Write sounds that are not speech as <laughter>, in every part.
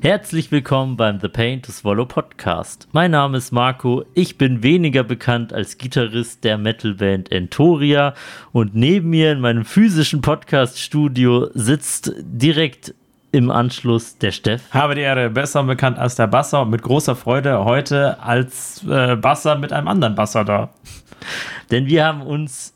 Herzlich willkommen beim The Pain to Swallow Podcast. Mein Name ist Marco, ich bin weniger bekannt als Gitarrist der Metalband Entoria und neben mir in meinem physischen Podcast-Studio sitzt direkt im Anschluss der Steff. Habe die Ehre, besser bekannt als der Basser und mit großer Freude heute als äh, Basser mit einem anderen Basser da. Denn wir haben uns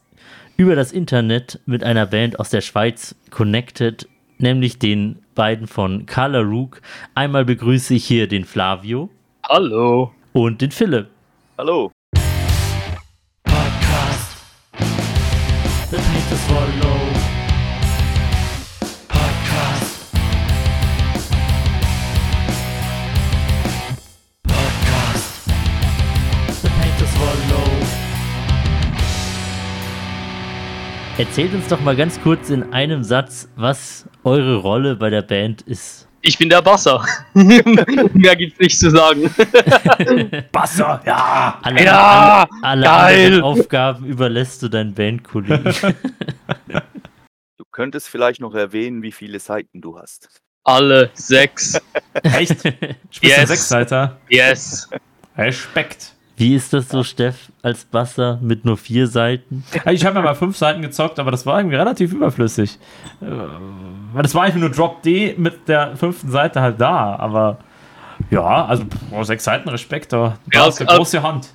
über das Internet mit einer Band aus der Schweiz connected, nämlich den beiden von Carla Rook. Einmal begrüße ich hier den Flavio. Hallo. Und den Philipp. Hallo. Erzählt uns doch mal ganz kurz in einem Satz, was eure Rolle bei der Band ist. Ich bin der Basser. <laughs> Mehr gibt's nicht zu sagen. <laughs> Basser, ja! Alle, Ja, alle, alle Aufgaben überlässt du deinen Bandkollegen. <laughs> Du könntest vielleicht noch erwähnen, wie viele Seiten du hast. Alle sechs. Echt? Spielst Yes. Sechsseiter? Yes. Respekt. Wie ist das so, Steff, als Basser mit nur vier Seiten? Ich habe ja mal fünf Seiten gezockt, aber das war irgendwie relativ überflüssig. Äh, Weil das war einfach nur Drop D mit der fünften Seite halt da, aber ja, also boah, sechs Seiten Respekt, da du Ja, hast eine also- große Hand.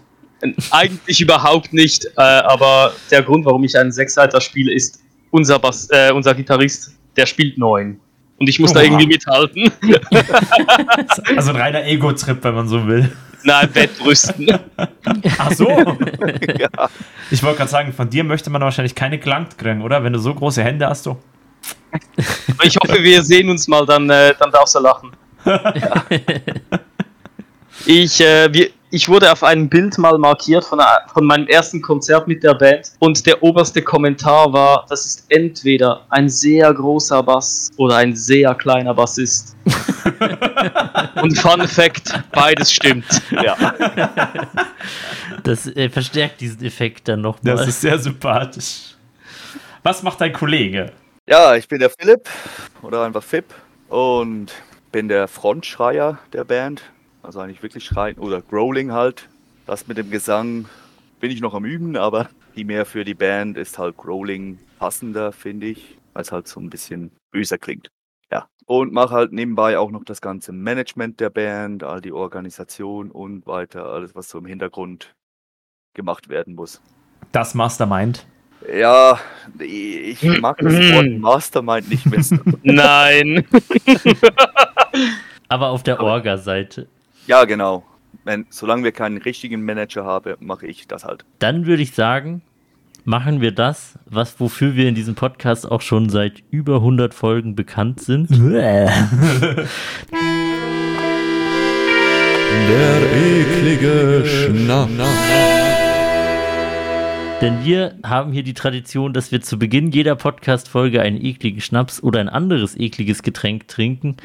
Eigentlich überhaupt nicht, äh, aber der Grund, warum ich einen Sechsseiter spiele, ist unser, Bass, äh, unser Gitarrist, der spielt neun. Und ich muss da Oha. irgendwie mithalten. <laughs> <laughs> Also ein reiner Ego-Trip, wenn man so will. Nein, Wettrüsten. <laughs> Ach so. <laughs> ja. Ich wollte gerade sagen, von dir möchte man wahrscheinlich keine gelangt kriegen, oder? Wenn du so große Hände hast, du. <laughs> Ich hoffe, wir sehen uns mal, dann, äh, dann darfst du lachen. Ich, äh, wir, ich wurde auf einem Bild mal markiert von, einer- von meinem ersten Konzert mit der Band und der oberste Kommentar war, das ist entweder ein sehr großer Bass oder ein sehr kleiner Bassist. <laughs> und Fun Fact, beides stimmt. ja. Das äh, verstärkt diesen Effekt dann nochmal. Das ist sehr sympathisch. Was macht dein Kollege? Ja, ich bin der Philipp oder einfach Fip und bin der Frontschreier der Band. Also eigentlich wirklich schreien oder Growling halt. Das mit dem Gesang bin ich noch am Üben, aber primär für die Band ist halt Growling passender, finde ich, weil es halt so ein bisschen böser klingt. Ja, und mache halt nebenbei auch noch das ganze Management der Band, all die Organisation und weiter, alles was so im Hintergrund gemacht werden muss. Das Mastermind. Ja, ich mag das Wort <clears throat> Mastermind nicht missen. <laughs> Nein. <laughs> Aber auf der Orga-Seite. Ja, genau. Wenn, solange wir keinen richtigen Manager haben, mache ich das halt. Dann würde ich sagen, machen wir das, was wofür wir in diesem Podcast auch schon seit über 100 Folgen bekannt sind. Der eklige Schnaps. Denn wir haben hier die Tradition, dass wir zu Beginn jeder Podcast-Folge einen ekligen Schnaps oder ein anderes ekliges Getränk trinken.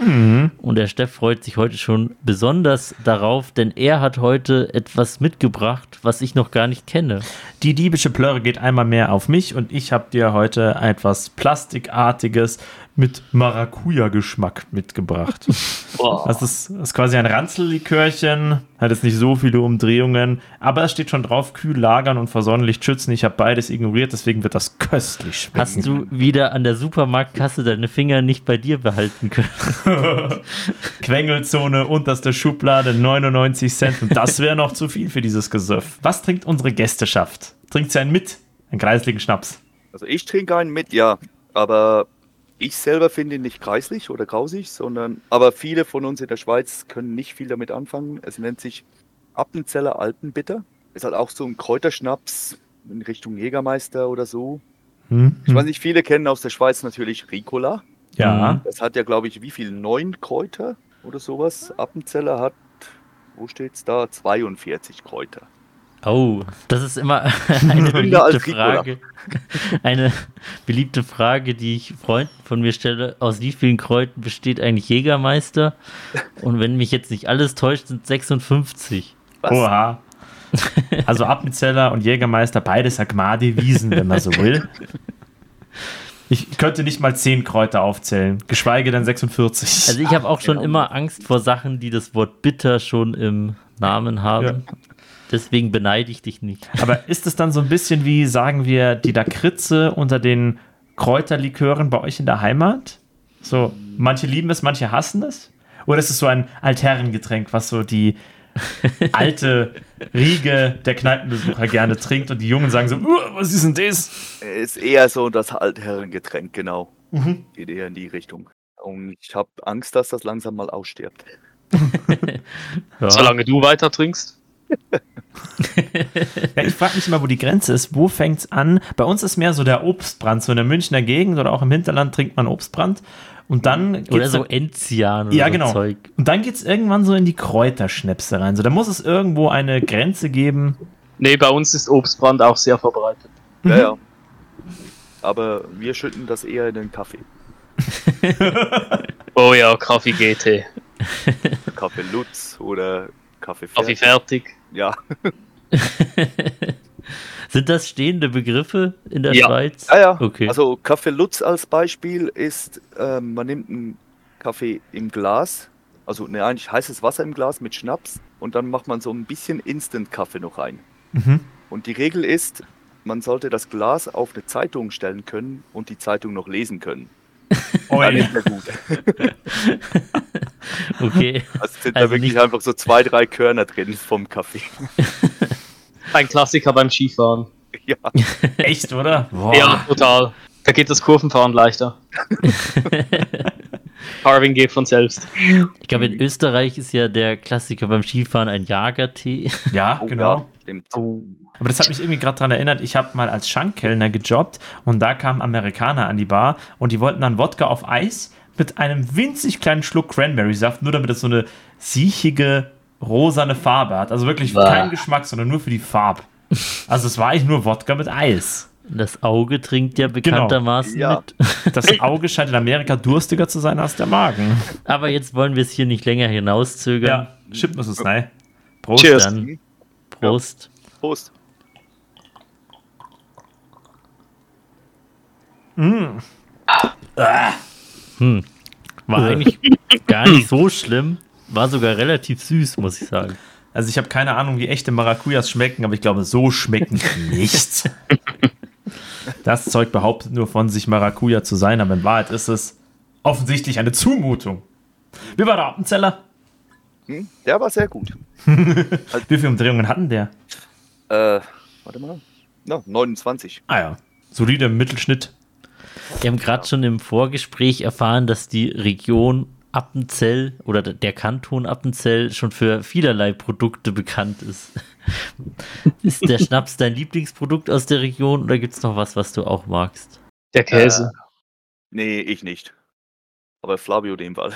Und der Steff freut sich heute schon besonders darauf, denn er hat heute etwas mitgebracht, was ich noch gar nicht kenne. Die diebische Plörre geht einmal mehr auf mich und ich habe dir heute etwas Plastikartiges mit Maracuja-Geschmack mitgebracht. <laughs> Boah. Das ist, das ist quasi ein Ranzellikörchen, hat jetzt nicht so viele Umdrehungen, aber es steht schon drauf, kühl lagern und vor Sonnenlicht schützen. Ich habe beides ignoriert, deswegen wird das köstlich schmecken. Hast du wieder an der Supermarktkasse deine Finger nicht bei dir behalten können? <laughs> Quengelzone, unterste Schublade, 99 Cent und das wäre noch zu viel für dieses Gesöff. Was trinkt unsere Gästeschaft? Trinkt sie einen mit? Einen kreisligen Schnaps. Also ich trinke einen mit, ja, aber ich selber finde ihn nicht kreislich oder grausig, sondern aber viele von uns in der Schweiz können nicht viel damit anfangen. Es nennt sich Appenzeller Alpenbitter. Ist halt auch so ein Kräuterschnaps in Richtung Jägermeister oder so. Hm? Ich weiß nicht, viele kennen aus der Schweiz natürlich Ricola. Ja. Das hat ja, glaube ich, wie viel? Neun Kräuter oder sowas. Appenzeller hat, wo steht's da? 42 Kräuter. Oh, das ist immer <laughs> eine beliebte. Frage. Eine beliebte Frage, die ich Freunden von mir stelle. Aus wie vielen Kräuten besteht eigentlich Jägermeister? Und wenn mich jetzt nicht alles täuscht, sind 56. Was? Oha. Also Appenzeller und Jägermeister, beides Agmade-Wiesen, wenn man so will. Ich könnte nicht mal 10 Kräuter aufzählen, geschweige denn 46. Also ich habe auch schon genau. immer Angst vor Sachen, die das Wort bitter schon im Namen haben. Deswegen beneide ich dich nicht. Aber <laughs> ist es dann so ein bisschen wie, sagen wir, die Lakritze unter den Kräuterlikören bei euch in der Heimat? So, manche lieben es, manche hassen es? Oder ist es so ein Altherrengetränk, was so die <laughs> alte Riege der Kneipenbesucher gerne trinkt und die Jungen sagen so, "Uh, was ist denn das? Ist eher so das Altherrengetränk, genau. Geht eher in die Richtung. Und ich habe Angst, dass das langsam mal ausstirbt. <laughs> Ja. Solange du weiter trinkst. Ja, ich frage mich immer, wo die Grenze ist. Wo fängt es an? Bei uns ist mehr so der Obstbrand. So in der Münchner Gegend oder auch im Hinterland trinkt man Obstbrand. Und dann Oder so Enzian oder Ja, so genau. Zeug. Und dann geht es irgendwann so in die Kräuterschnäpse rein. So, da muss es irgendwo eine Grenze geben. Nee, bei uns ist Obstbrand auch sehr verbreitet. Ja, ja. Aber wir schütten das eher in den Kaffee. <laughs> Oh ja, Kaffee GT. <laughs> Kaffee Lutz oder Kaffee Kaffee Fertig. Ja. <laughs> Sind das stehende Begriffe in der Ja. Schweiz? Ja, ja. Okay. Also Kaffee Lutz als Beispiel ist, ähm, man nimmt einen Kaffee im Glas, also ne, eigentlich heißes Wasser im Glas mit Schnaps und dann macht man so ein bisschen Instant-Kaffee noch rein. Mhm. Und die Regel ist, man sollte das Glas auf eine Zeitung stellen können und die Zeitung noch lesen können. Oh, Dann ja. ist gut. <laughs> <laughs> okay. Also sind Also da wirklich nicht- einfach so zwei, drei Körner drin vom Kaffee. <laughs> Ein Klassiker beim Skifahren. <laughs> ja. Echt, oder? Boah. Ja, total. Da geht das Kurvenfahren leichter. Carving geht von selbst. Ich glaube, in Österreich ist ja der Klassiker beim Skifahren ein Jagertee. Ja, Oh, genau. Ja, stimmt. Aber das hat mich irgendwie gerade daran erinnert, ich habe mal als Schankkellner gejobbt und da kamen Amerikaner an die Bar und die wollten dann Wodka auf Eis mit einem winzig kleinen Schluck Cranberry-Saft, nur damit es so eine siechige, rosane Farbe hat. Also wirklich Bah. kein Geschmack, sondern nur für die Farbe. Also es war eigentlich nur Wodka mit Eis. Das Auge trinkt ja bekanntermaßen Ja. mit. <laughs> Das Auge scheint in Amerika durstiger zu sein als der Magen. Aber jetzt wollen wir es hier nicht länger hinauszögern. Ja, schippen muss es rein. Prost. Cheers. Dann Prost. Prost. Hm. War eigentlich gar nicht so schlimm. War sogar relativ süß, muss ich sagen. Also ich habe keine Ahnung, wie echte Maracujas schmecken, aber ich glaube, so schmecken die nicht. <laughs> Das Zeug behauptet nur von sich Maracuja zu sein, aber in Wahrheit ist es offensichtlich eine Zumutung. Wie war der Appenzeller? Hm? Der war sehr gut. <laughs> Wie viele Umdrehungen hatten der? Äh, warte mal. Na, 29. Ah ja, solide Mittelschnitt. Wir haben gerade schon im Vorgespräch erfahren, dass die Region Appenzell oder der Kanton Appenzell schon für vielerlei Produkte bekannt ist. <laughs> ist der Schnaps dein Lieblingsprodukt aus der Region oder gibt es noch was, was du auch magst? Der Käse. Nee, ich nicht. Aber Flavio dem Fall.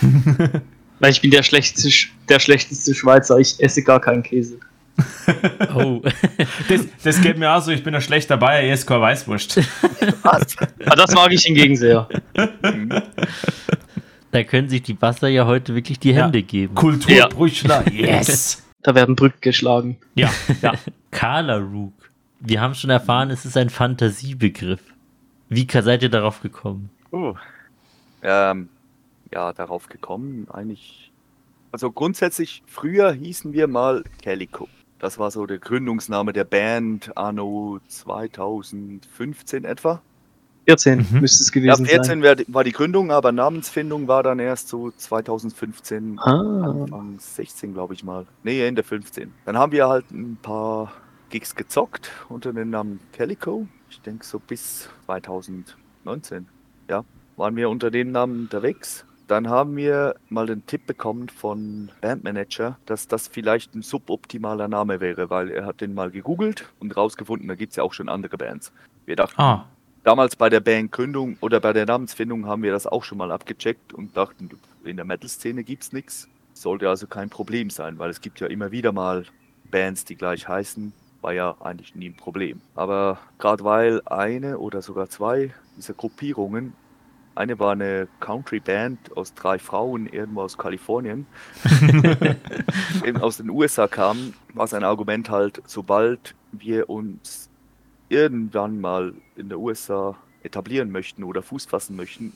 <laughs> Weil ich bin der schlechteste, Sch- der schlechteste Schweizer. Ich esse gar keinen Käse. <laughs> Oh, <laughs> Das, das geht mir auch so, ich bin ein schlechter Bayer, ESK Weißwurst. <laughs> Was? Aber das mag ich hingegen sehr. da können sich die Basser ja heute wirklich die Ja. Hände geben. Kulturbrüchler, yes! Da werden Brücken geschlagen. Ja, ja. Kala Rook. Wir haben schon erfahren, es ist ein Fantasiebegriff. Wie seid ihr darauf gekommen? Oh. Ähm, ja, darauf gekommen, eigentlich. Also grundsätzlich, früher hießen wir mal Calico. Das war so der Gründungsname der Band anno 2015 etwa. 14 Mhm. müsste es Ja, gewesen 14 sein. war die Gründung, aber Namensfindung war dann erst so 2015, Ah, Anfang 16, glaube ich mal. Nee, Ende 15. Dann haben wir halt ein paar Gigs gezockt unter dem Namen Calico. Ich denke so bis 2019. Ja, waren wir unter dem Namen unterwegs. Dann haben wir mal den Tipp bekommen von Bandmanager, dass das vielleicht ein suboptimaler Name wäre, weil er hat den mal gegoogelt und rausgefunden, da gibt es ja auch schon andere Bands. Wir dachten, Ah, damals bei der Bandgründung oder bei der Namensfindung haben wir das auch schon mal abgecheckt und dachten, in der Metal-Szene gibt es nichts. Sollte also kein Problem sein, weil es gibt ja immer wieder mal Bands, die gleich heißen. War ja eigentlich nie ein Problem. Aber gerade weil eine oder sogar zwei dieser Gruppierungen, eine war eine Country-Band aus drei Frauen irgendwo aus Kalifornien, <laughs> aus den USA kamen, war sein Argument halt, sobald wir uns irgendwann mal in der USA etablieren möchten oder Fuß fassen möchten,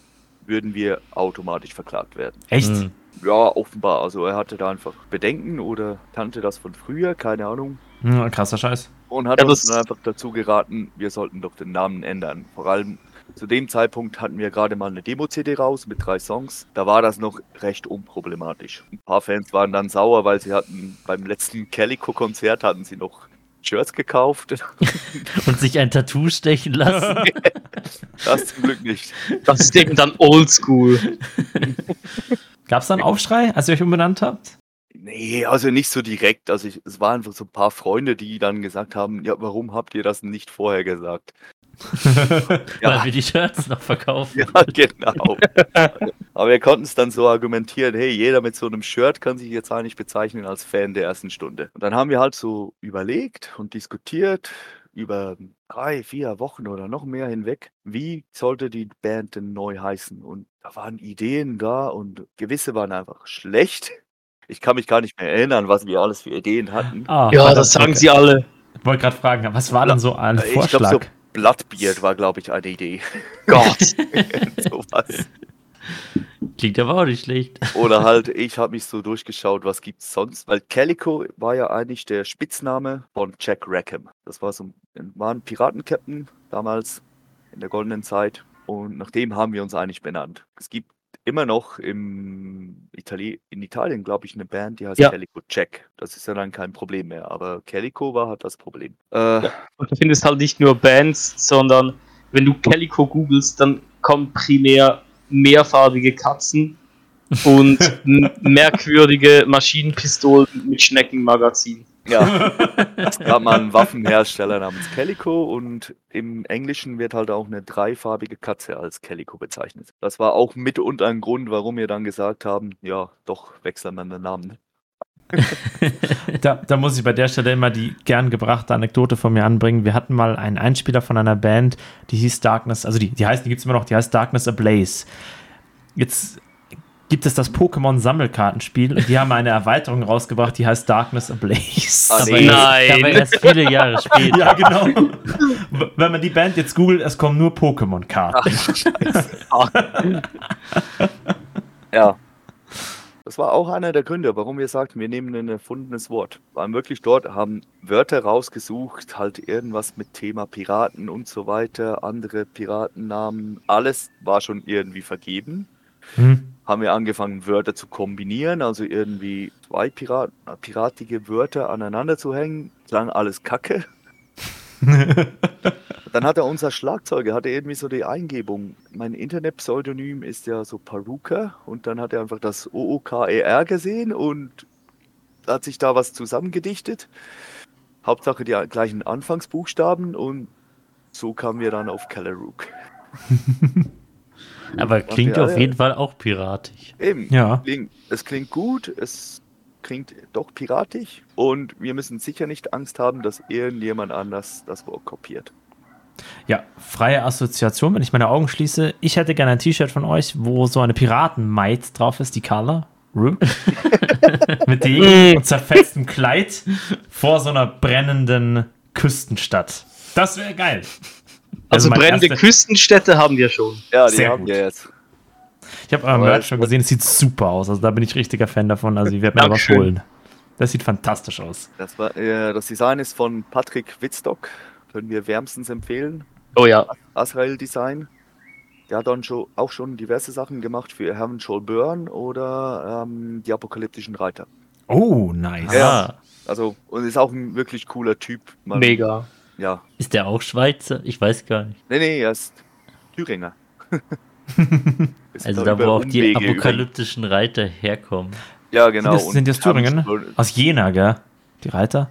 würden wir automatisch verklagt werden. Echt? Hm. Ja, offenbar. Also er hatte da einfach Bedenken oder kannte das von früher, keine Ahnung. Hm, krasser Scheiß. Und hat Ja, uns dann einfach dazu geraten, wir sollten doch den Namen ändern. Vor allem zu dem Zeitpunkt hatten wir gerade mal eine Demo-CD raus mit drei Songs. Da war das noch recht unproblematisch. Ein paar Fans waren dann sauer, weil sie hatten beim letzten Calico-Konzert hatten sie noch Shirts gekauft. <laughs> Und sich ein Tattoo stechen lassen. <laughs> Das zum Glück nicht. Das ist eben dann oldschool. <laughs> Gab es da einen Aufschrei, als ihr euch umbenannt habt? Nee, also nicht so direkt. Also ich, es waren einfach so ein paar Freunde, die dann gesagt haben, ja, warum habt ihr das nicht vorher gesagt? Weil wir die Shirts noch verkaufen. <laughs> Ja, genau. Aber wir konnten es dann so argumentieren, hey, jeder mit so einem Shirt kann sich jetzt eigentlich bezeichnen als Fan der ersten Stunde. Und dann haben wir halt so überlegt und diskutiert über drei, vier Wochen oder noch mehr hinweg, wie sollte die Band denn neu heißen? Und da waren Ideen da und gewisse waren einfach schlecht. Ich kann mich gar nicht mehr erinnern, was wir alles für Ideen hatten. Ah, Ja, das sagen sie alle. Ich wollte gerade fragen, was war denn so ein Ich Vorschlag? so Bloodbeard war, glaube ich, eine Idee. <laughs> Gott. <laughs> Sowas. Klingt aber auch nicht schlecht. Oder halt, ich habe mich so durchgeschaut, was gibt's sonst? Weil Calico war ja eigentlich der Spitzname von Jack Rackham. Das war so ein, war ein Piratenkapitän damals in der goldenen Zeit. Und nach dem haben wir uns eigentlich benannt. Es gibt immer noch im Itali in Italien, glaube ich, eine Band, die heißt Ja. Calico Jack. Das ist ja dann kein Problem mehr. Aber Calico war halt das Problem. Äh, Und du findest halt nicht nur Bands, sondern wenn du Calico googelst, dann kommen primär mehrfarbige Katzen und <laughs> merkwürdige Maschinenpistolen mit Schneckenmagazin. Ja, es gab mal einen Waffenhersteller namens Calico und im Englischen wird halt auch eine dreifarbige Katze als Calico bezeichnet. Das war auch mitunter ein Grund, warum wir dann gesagt haben, ja, doch wechseln wir den Namen. <laughs> Da, da muss ich bei der Stelle immer die gern gebrachte Anekdote von mir anbringen. Wir hatten mal einen Einspieler von einer Band, die hieß Darkness, also die, die heißt, die gibt es immer noch, die heißt Darkness Ablaze. Jetzt gibt es das Pokémon-Sammelkartenspiel und die haben eine Erweiterung rausgebracht, die heißt Darkness Ablaze. Aber nee. Nein. aber erst viele Jahre später. Ja, genau. Wenn man die Band jetzt googelt, es kommen nur Pokémon-Karten. Ja. Das war auch einer der Gründe, warum wir sagten, wir nehmen ein erfundenes Wort. Waren wirklich dort, haben Wörter rausgesucht, halt irgendwas mit Thema Piraten und so weiter, andere Piratennamen, alles war schon irgendwie vergeben. Hm. Haben wir angefangen, Wörter zu kombinieren, also irgendwie zwei Pirat piratige Wörter aneinander zu hängen. Klang alles kacke. <laughs> Dann hatte unser Schlagzeuger hatte irgendwie so die Eingebung. Mein Internetpseudonym ist ja so Paruka und dann hat er einfach das OOKER gesehen und hat sich da was zusammengedichtet. Hauptsache die gleichen Anfangsbuchstaben und so kamen wir dann auf Kellerrook. <laughs> Aber klingt Ja, auf ja. jeden Fall auch piratisch. Eben. Ja. Klingt, es klingt gut, es klingt doch piratisch und wir müssen sicher nicht Angst haben, dass irgendjemand anders das Wort kopiert. Ja, freie Assoziation, wenn ich meine Augen schließe. Ich hätte gerne ein T-Shirt von euch, wo so eine Piraten-Maid drauf ist, die Color. Rook. <laughs> Mit dem und zerfetztem Kleid vor so einer brennenden Küstenstadt. Das wäre geil. Also, mein brennende erster- Küstenstädte haben wir schon. Ja, die Sehr haben gut. wir jetzt. Ich habe euer Aber Merch schon gesehen, es sieht super aus. Also da bin ich richtiger Fan davon. Also ich werde mir da was holen. Das sieht fantastisch aus. Das, war, äh, das Design ist von Patrick Wittstock, können wir wärmstens empfehlen. Oh ja. Azrael Design. Der hat dann schon, auch schon diverse Sachen gemacht für Heaven Shall Burn oder ähm, die apokalyptischen Reiter. Oh, nice. Ja. Ah, Also, und ist auch ein wirklich cooler Typ. Man- Mega. Ja. ist der auch Schweizer? Ich weiß gar nicht. Nee, nee, er ist Thüringer. <laughs> Also da, wo auch die Umwege über- apokalyptischen Reiter herkommen. Ja, genau. Sind das, sind die aus Thüringen? Shall- Aus Jena, gell? Die Reiter?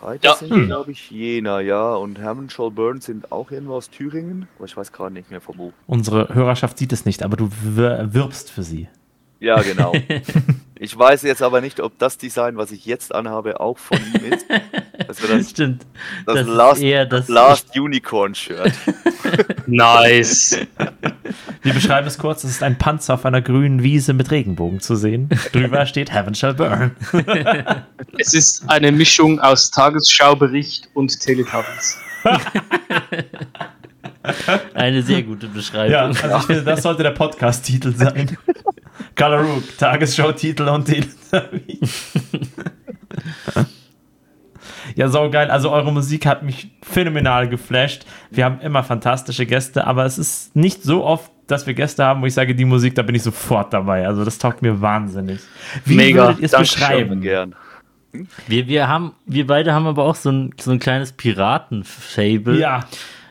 Reiter Ja. sind, Hm. glaube ich, Jena, ja. Und Hermann Scholl Burn sind auch irgendwo aus Thüringen. Aber ich weiß gerade nicht mehr von wo. Unsere Hörerschaft sieht es nicht, aber du wir- wirbst für sie. Ja, genau. <laughs> ich weiß jetzt aber nicht, ob das Design, was ich jetzt anhabe, auch von ihm ist. Das wäre das, Stimmt. das, Das, Last, ist eher das. Last Unicorn Shirt. <laughs> Nice. Wir beschreiben es kurz: Es ist ein Panzer auf einer grünen Wiese mit Regenbogen zu sehen. Drüber steht Heaven Shall Burn. <laughs> es ist eine Mischung aus Tagesschaubericht und Teletubbies. <laughs> Eine sehr gute Beschreibung. Ja, also ich finde, das sollte der Podcast-Titel sein. Color Rook, Tagesschau-Titel und Teletherapie. <laughs> Ja, so geil. Also eure Musik hat mich phänomenal geflasht. Wir haben immer fantastische Gäste, aber es ist nicht so oft, dass wir Gäste haben, wo ich sage, die Musik, da bin ich sofort dabei. Also das taugt mir wahnsinnig. Wie Mega, würdet ihr es beschreiben? Gern. Wir, wir, haben, wir beide haben aber auch so ein, so ein kleines Piraten-Fable. Ja,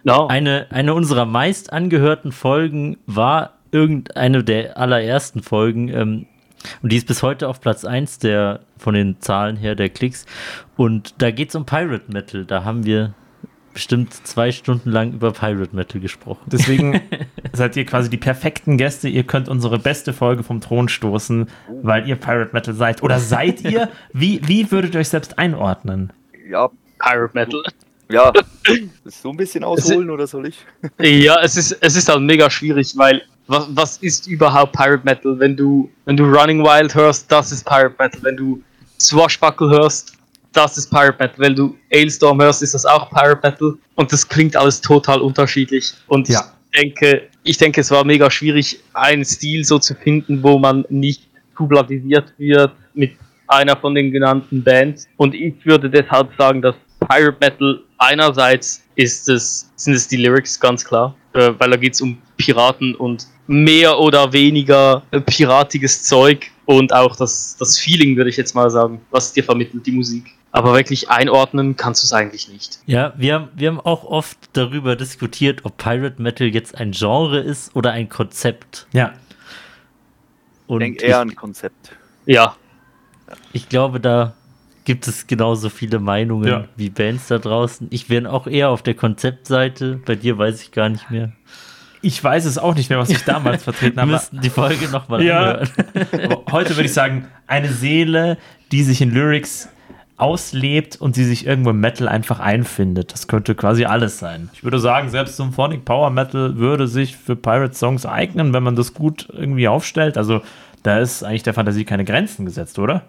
No. Eine, eine unserer meist angehörten Folgen war irgendeine der allerersten Folgen. Ähm, und die ist bis heute auf Platz 1 der, von den Zahlen her der Klicks. Und da geht es um Pirate Metal. Da haben wir bestimmt zwei Stunden lang über Pirate Metal gesprochen. deswegen <laughs> seid ihr quasi die perfekten Gäste. Ihr könnt unsere beste Folge vom Thron stoßen, weil ihr Pirate Metal seid. Oder seid ihr? Wie, wie würdet ihr euch selbst einordnen? Ja, Pirate Metal. ja. <laughs> so ein bisschen ausholen oder soll ich? Ja, es ist, es ist halt mega schwierig, weil was, was ist überhaupt Pirate Metal? Wenn du, wenn du Running Wild hörst, das ist Pirate Metal. Wenn du Swashbuckle hörst, das ist Pirate Metal. Wenn du Ailstorm hörst, ist das auch Pirate Metal. Und das klingt alles total unterschiedlich. Und Ja. ich denke, ich denke, es war mega schwierig, einen Stil so zu finden, wo man nicht kublatisiert wird mit einer von den genannten Bands. Und ich würde deshalb sagen, dass Pirate Metal einerseits ist es, sind es die Lyrics ganz klar, äh, weil da geht es um Piraten und mehr oder weniger äh, piratiges Zeug und auch das, das Feeling, würde ich jetzt mal sagen, was dir vermittelt, die Musik. Aber wirklich einordnen kannst du es eigentlich nicht. Ja, wir haben, wir haben auch oft darüber diskutiert, ob Pirate Metal jetzt ein Genre ist oder ein Konzept. Ja, Ich Und denke ich, eher ein Konzept. Ja, ich glaube, da gibt es genauso viele Meinungen Ja. wie Bands da draußen. Ich wäre auch eher auf der Konzeptseite. Bei dir weiß ich gar nicht mehr. Ich weiß es auch nicht mehr, was ich damals <laughs> vertreten Wir habe. müssten die Folge nochmal Ja. anhören. Aber heute würde ich sagen, eine Seele, die sich in Lyrics auslebt und die sich irgendwo im Metal einfach einfindet. Das könnte quasi alles sein. Ich würde sagen, selbst Symphonic Power Metal würde sich für Pirate Songs eignen, wenn man das gut irgendwie aufstellt. Also da ist eigentlich der Fantasie keine Grenzen gesetzt, oder?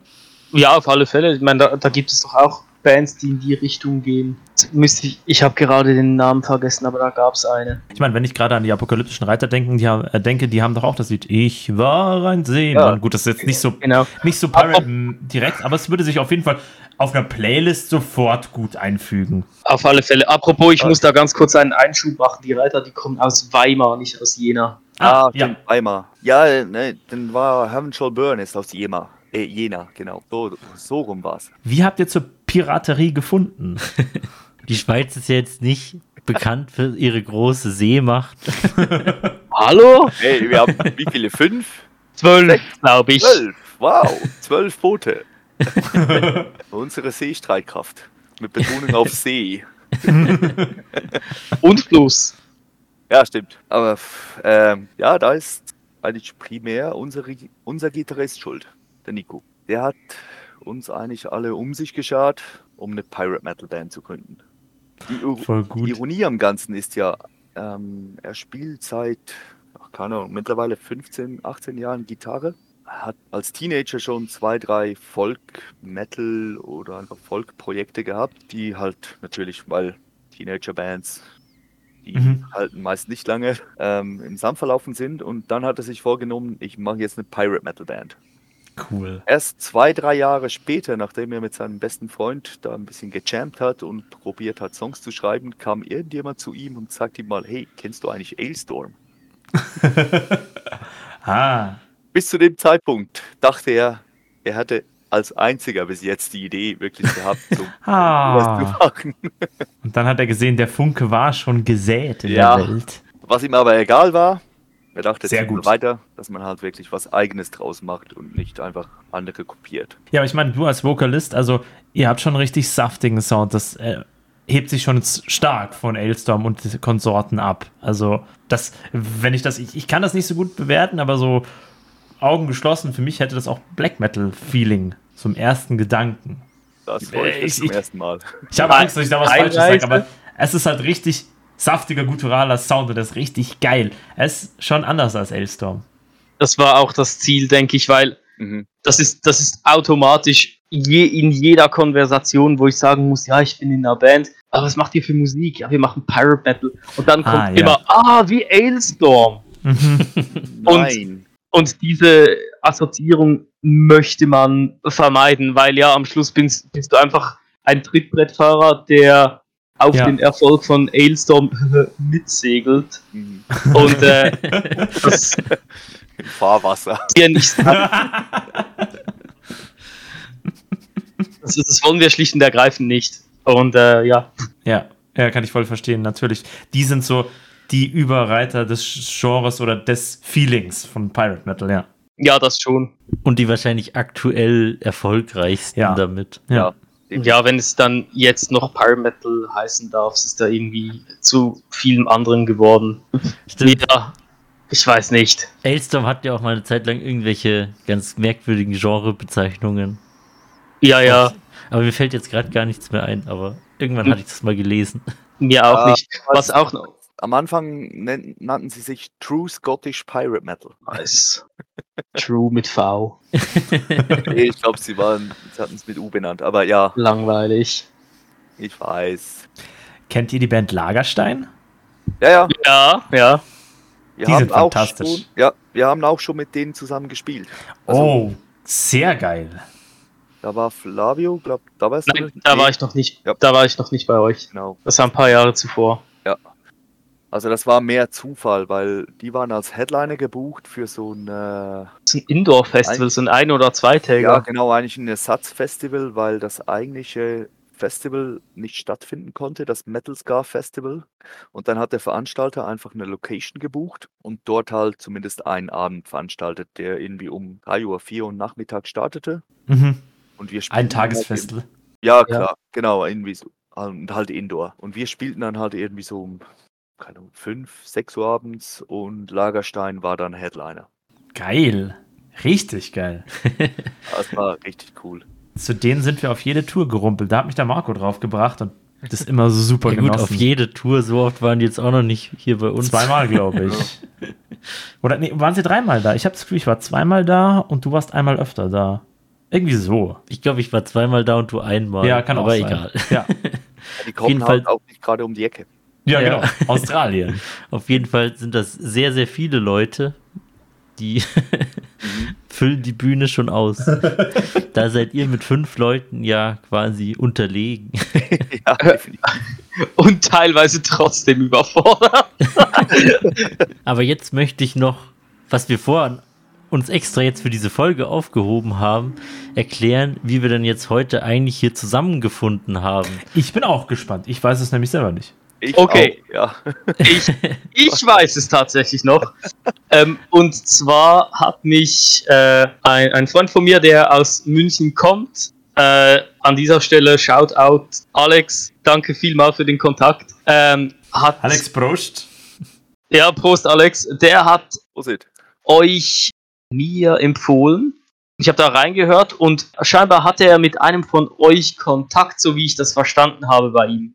ja, auf alle Fälle. Ich meine, da, da gibt es doch auch Bands, die in die Richtung gehen. Jetzt Müsste ich, ich habe gerade den Namen vergessen, aber da gab es eine. Ich meine, wenn ich gerade an die apokalyptischen Reiter denken, die haben, äh, denke, die haben doch auch das Lied Ich war ein Seemann. Ja. Gut, das ist jetzt nicht so Genau. nicht so Pirate m, direkt, aber es würde sich auf jeden Fall auf einer Playlist sofort gut einfügen. Auf alle Fälle. Apropos, ich muss da ganz kurz einen Einschub machen. Die Reiter, die kommen aus Weimar, nicht aus Jena. Ah, ja. stimmt, Weimar. Ja, ne, dann war Heaven Shall Burn ist aus Jena. Äh, Jena, genau. So, so rum war's. Wie habt ihr zur Piraterie gefunden? <laughs> Die Schweiz ist ja jetzt nicht bekannt für ihre große Seemacht. <laughs> Hallo? Hey, wir haben wie viele? Fünf? Zwölf, glaube ich. Zwölf. Wow, zwölf Boote. <laughs> Unsere Seestreitkraft. Mit Betonung auf See. <laughs> Und Fluss. Ja, stimmt. Aber ähm, ja, da ist eigentlich primär unser, unser Gitarrist schuld, der Nico. Der hat uns eigentlich alle um sich geschart, um eine Pirate Metal Band zu gründen. Die, Ir- Voll gut. die Ironie am Ganzen ist ja, ähm, er spielt seit, ach, keine Ahnung, mittlerweile 15, 18 Jahren Gitarre. Hat als Teenager schon zwei, drei Folk-Metal oder einfach Folk-Projekte gehabt, die halt natürlich, weil Teenager-Bands, die Mhm. halten meist nicht lange, ähm, im Sand verlaufen sind. Und dann hat er sich vorgenommen, ich mache jetzt eine Pirate Metal Band. Cool. Erst zwei, drei Jahre später, nachdem er mit seinem besten Freund da ein bisschen gejammt hat und probiert hat, Songs zu schreiben, kam irgendjemand zu ihm und sagte ihm mal, hey, kennst du eigentlich Ailstorm? <laughs> Ah, Bis zu dem Zeitpunkt dachte er, er hatte als einziger bis jetzt die Idee wirklich gehabt, <laughs> so was zu ah. machen. Und dann hat er gesehen, der Funke war schon gesät in Ja. der Welt. Was ihm aber egal war, er dachte Sehr gut. weiter, dass man halt wirklich was Eigenes draus macht und nicht einfach andere kopiert. Ja, aber ich meine, du als Vokalist, also ihr habt schon richtig saftigen Sound. Das äh, hebt sich schon stark von Ailstorm und Konsorten ab. Also, das, wenn ich das, ich, ich kann das nicht so gut bewerten, aber so Augen geschlossen, für mich hätte das auch Black Metal-Feeling zum ersten Gedanken. Das wollte ich Ich- jetzt zum ich- ersten Mal. Ich habe Angst, dass ich da was Falsches sage, aber es ist halt richtig saftiger, gutturaler Sound und das ist richtig geil. Es ist schon anders als Ailstorm. Das war auch das Ziel, denke ich, weil Mhm. das ist, das ist automatisch je, in jeder Konversation, wo ich sagen muss, ja, ich bin in einer Band, aber was macht ihr für Musik? Ja, wir machen Pirate Metal. Und dann kommt Ah, ja. immer, ah, wie Ailstorm. <laughs> Nein. Und diese Assoziierung möchte man vermeiden, weil ja am Schluss bist, bist du einfach ein Trittbrettfahrer, der auf Ja. den Erfolg von Ailstorm <laughs> mitsegelt. Mhm. Und äh, <laughs> das Im Fahrwasser. <laughs> wir nicht das, das wollen wir schlicht und ergreifend nicht. Und äh, ja, Ja, ja, kann ich voll verstehen, natürlich. Die sind so die Überreiter des Genres oder des Feelings von Pirate Metal, ja. ja, das schon. Und die wahrscheinlich aktuell erfolgreichen Ja. damit. Ja. Ja, wenn es dann jetzt noch Pyro Metal heißen darf, ist da irgendwie zu vielem anderen geworden. <laughs> Stimmt. Ja, ich weiß nicht. Ailstorm hat ja auch mal eine Zeit lang irgendwelche ganz merkwürdigen Genrebezeichnungen. Ja, ja, Aber mir fällt jetzt gerade gar nichts mehr ein, aber irgendwann hatte ich das mal gelesen. mir auch Ja, nicht. Was auch noch Am Anfang nannten sie sich True Scottish Pirate Metal. ist <laughs> True mit V. Nee, ich glaube, sie waren, sie hatten es mit U benannt. Aber ja, Langweilig. ich weiß. Kennt ihr die Band Lagerstein? Ja, ja. Ja, ja. Wir Die haben sind auch fantastisch. Schon, ja, wir haben auch schon mit denen zusammen gespielt. Also, oh, sehr geil. Da war Flavio, glaub, da warst Nein, du? da Nee, war ich noch nicht. Ja. Da war ich noch nicht bei euch. Genau. Das war ein paar Jahre zuvor. Also das war mehr Zufall, weil die waren als Headliner gebucht für so ein, äh, Das ist ein Indoor-Festival, so ein Ein- oder ja Zweitäger. genau, eigentlich ein Ersatzfestival, weil das eigentliche Festival nicht stattfinden konnte, das Metal Scar Festival. Und dann hat der Veranstalter einfach eine Location gebucht und dort halt zumindest einen Abend veranstaltet, der irgendwie um 3 Uhr, 4 Uhr nachmittags startete. Mhm. Und wir Ein spielten halt Tagesfestival. Ja, klar, genau, irgendwie so. Und halt Indoor. Und wir spielten dann halt irgendwie so um, keine Ahnung, 5, 6 Uhr abends und Lagerstein war dann Headliner. Geil. Richtig geil. <laughs> Das war richtig cool. Zu denen sind wir auf jede Tour gerumpelt. Da hat mich der Marco drauf gebracht und das immer so super Ja gut, genossen. auf jede Tour, so oft waren die jetzt auch noch nicht hier bei uns. Zweimal, glaube ich. <laughs> Oder nee, waren sie dreimal da? Ich habe das Gefühl, ich war zweimal da und du warst einmal öfter da. Irgendwie so. Ich glaube, ich war zweimal da und du einmal. Ja, kann auch aber sein. egal. Ja, <laughs> Ja, die kommen jeden halt Fall- auch nicht gerade um die Ecke. Ja, Ja. genau. <laughs> Australien. Auf jeden Fall sind das sehr, sehr viele Leute, die <laughs> füllen die Bühne schon aus. da seid ihr mit fünf Leuten ja quasi unterlegen. <laughs> Ja, definitiv. Und teilweise trotzdem überfordert. Aber jetzt möchte ich noch, was wir vorhin uns extra jetzt für diese Folge aufgehoben haben, erklären, wie wir denn jetzt heute eigentlich hier zusammengefunden haben. Ich bin auch gespannt. Ich weiß es nämlich selber nicht. Ich Okay. Auch, ja. <laughs> Ich, ich <laughs> weiß es tatsächlich noch. Ähm, und zwar hat mich äh, ein, ein Freund von mir, der aus München kommt, äh, an dieser Stelle Shoutout Alex, danke vielmal für den Kontakt. Ähm, hat, Alex Prost. Ja, Prost Alex. Der hat Prosit. euch mir empfohlen. Ich habe da reingehört und scheinbar hatte er mit einem von euch Kontakt, so wie ich das verstanden habe bei ihm.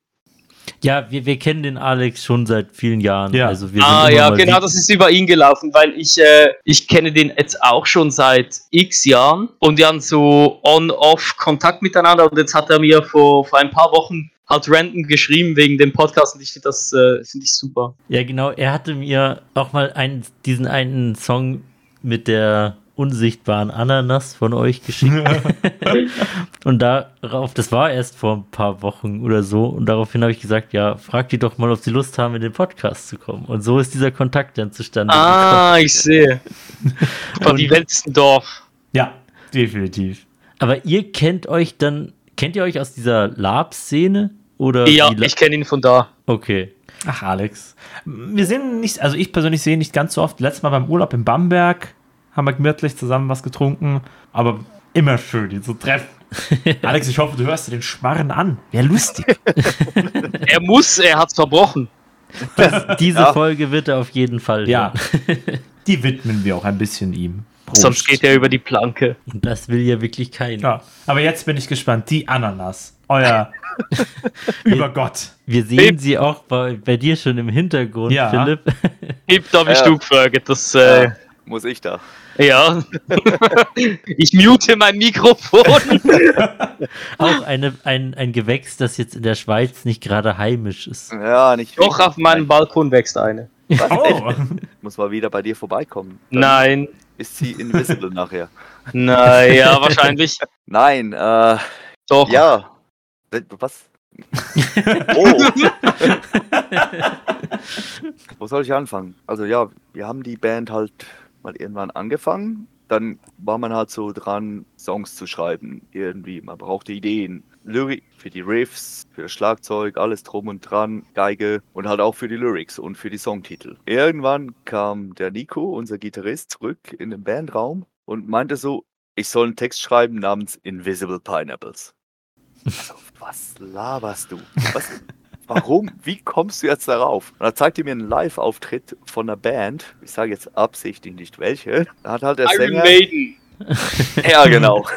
Ja, wir, wir kennen den Alex schon seit vielen Jahren. Ja. Also wir Ah ja, genau, das ist über ihn gelaufen, weil ich, äh, ich kenne den jetzt auch schon seit x Jahren und wir haben so on-off Kontakt miteinander und jetzt hat er mir vor, vor ein paar Wochen halt random geschrieben wegen dem Podcast und ich finde das äh, finde ich super. Ja, genau. Er hatte mir auch mal einen, diesen einen Song mit der unsichtbaren Ananas von euch geschickt. <laughs> und darauf, das war erst vor ein paar Wochen oder so, und daraufhin habe ich gesagt, ja, frag die doch mal, ob sie Lust haben, in den Podcast zu kommen. Und so ist dieser Kontakt dann zustande Ah, ich sehe. <laughs> Von die Und- Welt ist ein Dorf. Ja, definitiv. Aber ihr kennt euch dann, kennt ihr euch aus dieser Lab-Szene? Oder Ja, ich kenne ihn von da. Okay. Ach, Alex. Wir sehen nicht, also ich persönlich sehe ihn nicht ganz so oft. Letztes Mal beim Urlaub in Bamberg haben wir gemütlich zusammen was getrunken. Aber immer schön, ihn zu treffen. <laughs> Alex, ich hoffe, du hörst dir den Schmarren an. Wäre lustig. <laughs> Er muss, er hat's verbrochen. Diese Ja. Folge wird er auf jeden Fall. Ja. <laughs> Die widmen wir auch ein bisschen ihm. Prost. Sonst geht er über die Planke. Und das will ja wirklich keiner. Ja, aber jetzt bin ich gespannt. Die Ananas. Euer Übergott. Wir sehen sie auch bei, bei dir schon im Hintergrund, Ja. Philipp. Gib da bist du gefragt. Das, äh, muss ich da. Ja. <laughs> ich mute mein Mikrofon. <laughs> Auch eine, ein, ein Gewächs, das jetzt in der Schweiz nicht gerade heimisch ist. Ja, nicht Doch, auf meinem Balkon wächst eine. Oh. <laughs> Muss mal wieder bei dir vorbeikommen. Dann Nein. Ist sie invisible nachher. Naja, wahrscheinlich. Nein, äh, Doch. ja. Was? oh. Wo soll ich anfangen? Also ja, wir haben die Band halt mal irgendwann angefangen. Dann war man halt so dran, Songs zu schreiben. Irgendwie, man brauchte Ideen. Lyrik für die Riffs, für das Schlagzeug, alles drum und dran, Geige und halt auch für die Lyrics und für die Songtitel. Irgendwann kam der Nico, unser Gitarrist, zurück in den Bandraum und meinte so, ich soll einen Text schreiben namens Invisible Pineapples. <laughs> Also, was laberst du? Was, warum? Wie kommst du jetzt darauf? Und er zeigte mir einen Live-Auftritt von einer Band. Ich sage jetzt absichtlich nicht welche. Da hat halt der Iron Sänger. Maiden. <laughs> Ja, genau.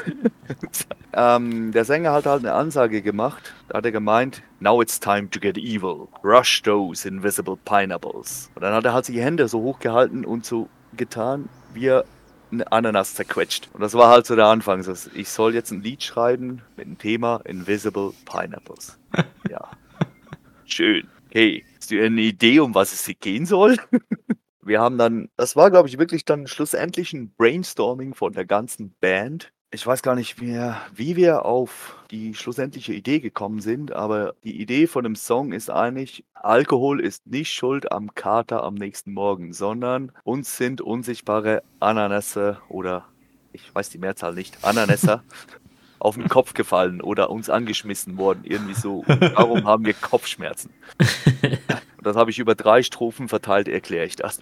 <laughs> ähm, der Sänger hat halt eine Ansage gemacht. Da hat er gemeint, now it's time to get evil. Rush those invisible pineapples. Und dann hat er halt die Hände so hochgehalten und so getan, wie er eine Ananas zerquetscht. Und das war halt so der Anfang. Ich soll jetzt ein Lied schreiben mit dem Thema Invisible Pineapples. <laughs> Ja. Schön. Hey, hast du eine Idee, um was es hier gehen soll? <laughs> Wir haben dann, das war glaube ich wirklich dann schlussendlich ein Brainstorming von der ganzen Band. Ich weiß gar nicht mehr, wie wir auf die schlussendliche Idee gekommen sind, aber die Idee von dem Song ist eigentlich, Alkohol ist nicht schuld am Kater am nächsten Morgen, sondern uns sind unsichtbare Ananässe oder ich weiß die Mehrzahl nicht, Ananässer <laughs> auf den Kopf gefallen oder uns angeschmissen worden, irgendwie so. Und darum haben wir Kopfschmerzen. <laughs> Und das habe ich über drei Strophen verteilt, erkläre ich das.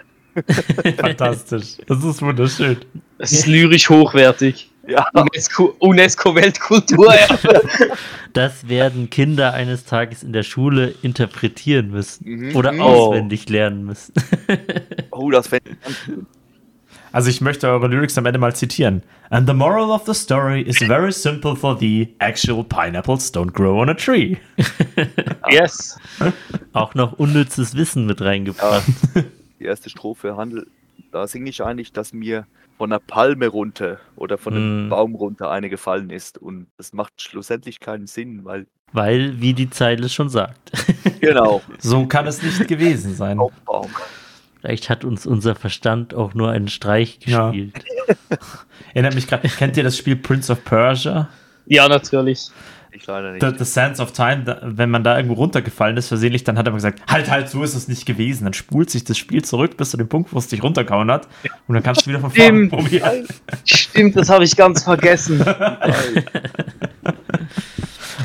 Fantastisch. Das ist wunderschön. Das ist lyrisch hochwertig. Ja, UNESCO, UNESCO Weltkulturerbe. <laughs> Das werden Kinder eines Tages in der Schule interpretieren müssen Mhm. oder Oh. auswendig lernen müssen. oh, das fände ich ganz schön. Also ich möchte eure Lyrics am Ende mal zitieren. And the moral of the story is very simple for thee. Actual pineapples don't grow on a tree. <laughs> yes. Auch noch unnützes Wissen mit reingebracht. Die erste Strophe handelt, da singe ich eigentlich, dass mir von einer Palme runter oder von einem Mhm. Baum runter eine gefallen ist. Und das macht schlussendlich keinen Sinn, weil, Weil, wie die Zeile schon sagt. genau, So kann es nicht gewesen sein. Baum. Vielleicht hat uns unser Verstand auch nur einen Streich Ja. gespielt. <laughs> Erinnert mich gerade, kennt ihr das Spiel Prince of Persia? Ja, natürlich. Ich leider nicht. The, the Sands of Time, da, wenn man da irgendwo runtergefallen ist, versehentlich, dann hat er mal gesagt, halt, halt, so ist es nicht gewesen. Dann spult sich das Spiel zurück bis zu dem Punkt, wo es dich runtergehauen hat. Und dann kannst du wieder von vorne Stimmt. probieren. Stimmt, das habe ich ganz vergessen. <laughs>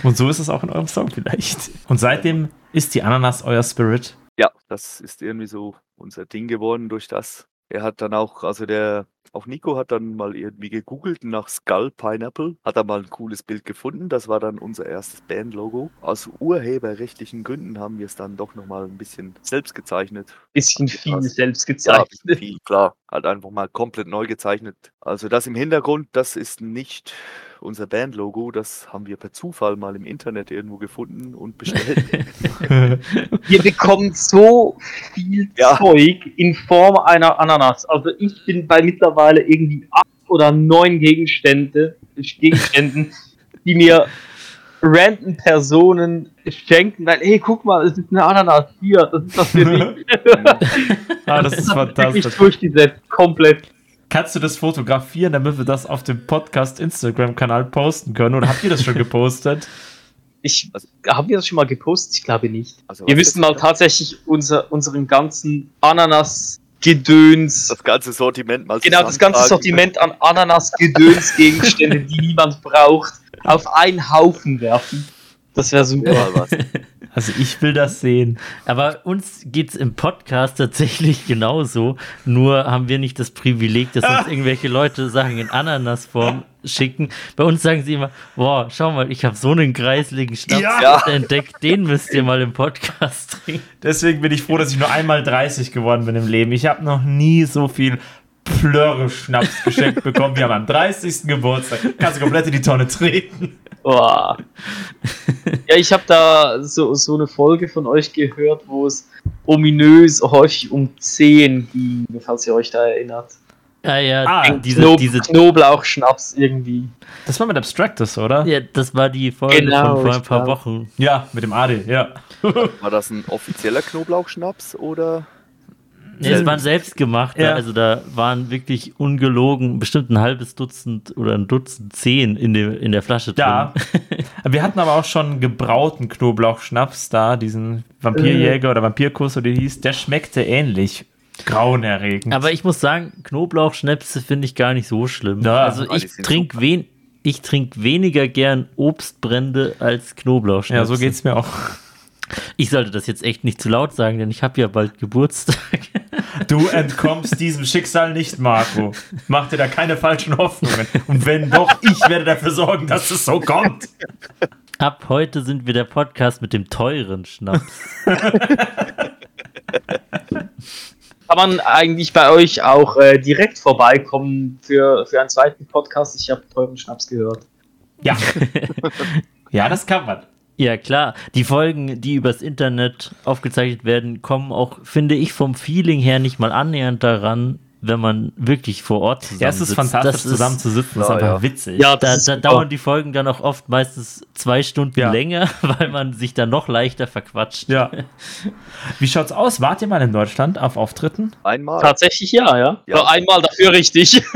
Und so ist es auch in eurem Song vielleicht. Und seitdem ist die Ananas euer Spirit. Ja, das ist irgendwie so unser Ding geworden durch das. Er hat dann auch, also der, auch Nico hat dann mal irgendwie gegoogelt nach Skull Pineapple, hat da mal ein cooles Bild gefunden. Das war dann unser erstes Bandlogo. Aus urheberrechtlichen Gründen haben wir es dann doch nochmal ein bisschen selbst gezeichnet. Bisschen viel selbst Ja, gezeichnet. viel, klar. Halt einfach mal komplett neu gezeichnet. Also das im Hintergrund, das ist nicht unser Bandlogo. Das haben wir per Zufall mal im Internet irgendwo gefunden und bestellt. <laughs> Wir bekommen so viel Ja. Zeug in Form einer Ananas. Also ich bin bei mittlerweile irgendwie acht oder neun Gegenstände, Gegenständen, die mir random Personen schenken, weil, hey, guck mal, es ist eine Ananas hier, das ist das für dich. <laughs> ah, das ist wirklich fantastisch. durchgesetzt, komplett. Kannst du das fotografieren, damit wir das auf dem Podcast Instagram-Kanal posten können? Oder habt ihr das schon gepostet? <laughs> Ich, haben wir das schon mal gepostet? Ich glaube nicht. Also Wir müssen mal tatsächlich unser, unseren ganzen Ananas-Gedöns das ganze Sortiment mal Genau, das ganze. Sortiment an Ananas-Gedöns-Gegenstände, die niemand braucht, auf einen Haufen werfen. Das wäre super. Ja, was. <laughs> Also ich will das sehen. Aber uns geht es im Podcast tatsächlich genauso. Nur haben wir nicht das Privileg, dass uns <laughs> irgendwelche Leute Sachen in Ananasform schicken. Bei uns sagen sie immer, boah, schau mal, ich habe so einen kreisligen Schnaps Ja. <laughs> entdeckt, den müsst ihr mal im Podcast trinken. Deswegen bin ich froh, dass ich nur einmal 30 geworden bin im Leben. Ich habe noch nie so viel Plörre-Schnaps geschenkt bekommen wie an meinem 30. Geburtstag. Kannst du komplett in die Tonne treten. Boah. Ja, ich habe da so, so eine Folge von euch gehört, wo es ominös häufig um 10 ging, falls ihr euch da erinnert. Ja, ja, Ah, diese, Knob diese, Knoblauchschnaps irgendwie. Das war mit Abstractus, oder? ja, das war die Folge Genau, von vor ein paar glaub. Wochen. Ja, mit dem Adi, ja. War das ein offizieller Knoblauchschnaps oder? Nee, es waren selbstgemacht, Ja. also da waren wirklich ungelogen bestimmt ein halbes Dutzend oder ein Dutzend Zehn in, dem, in der Flasche drin. Ja. <laughs> Wir hatten aber auch schon gebrauten Knoblauchschnaps da, diesen Vampirjäger oder Vampirkuss oder wie hieß, der schmeckte ähnlich grauenerregend. Aber ich muss sagen, Knoblauchschnäpse finde ich gar nicht so schlimm. Ja, also die ich trinke wen ich trinke weniger gern Obstbrände als Knoblauchschnäpse. ja, so geht's mir auch. Ich sollte das jetzt echt nicht zu laut sagen, denn ich habe ja bald Geburtstag. <laughs> Du entkommst diesem Schicksal nicht, Marco. Mach dir da keine falschen Hoffnungen. Und wenn doch, ich werde dafür sorgen, dass es so kommt. Ab heute sind wir der Podcast mit dem teuren Schnaps. Kann man eigentlich bei euch auch äh, direkt vorbeikommen für, für einen zweiten Podcast? Ich habe teuren Schnaps gehört. Ja. Ja, das kann man. Ja, klar. Die Folgen, die übers Internet aufgezeichnet werden, kommen auch, finde ich, vom Feeling her nicht mal annähernd daran, wenn man wirklich vor Ort zusammen Ja, es ist fantastisch, das zusammen zu sitzen. Das ist einfach ja. witzig. Ja, Da, da dauern die Folgen dann auch oft meistens zwei Stunden Ja. länger, <laughs> weil man sich dann noch leichter verquatscht. Ja. Wie schaut's aus? Wart ihr mal in Deutschland auf Auftritten? Einmal. Tatsächlich ja, ja. Ja. Nur einmal dafür richtig. <laughs>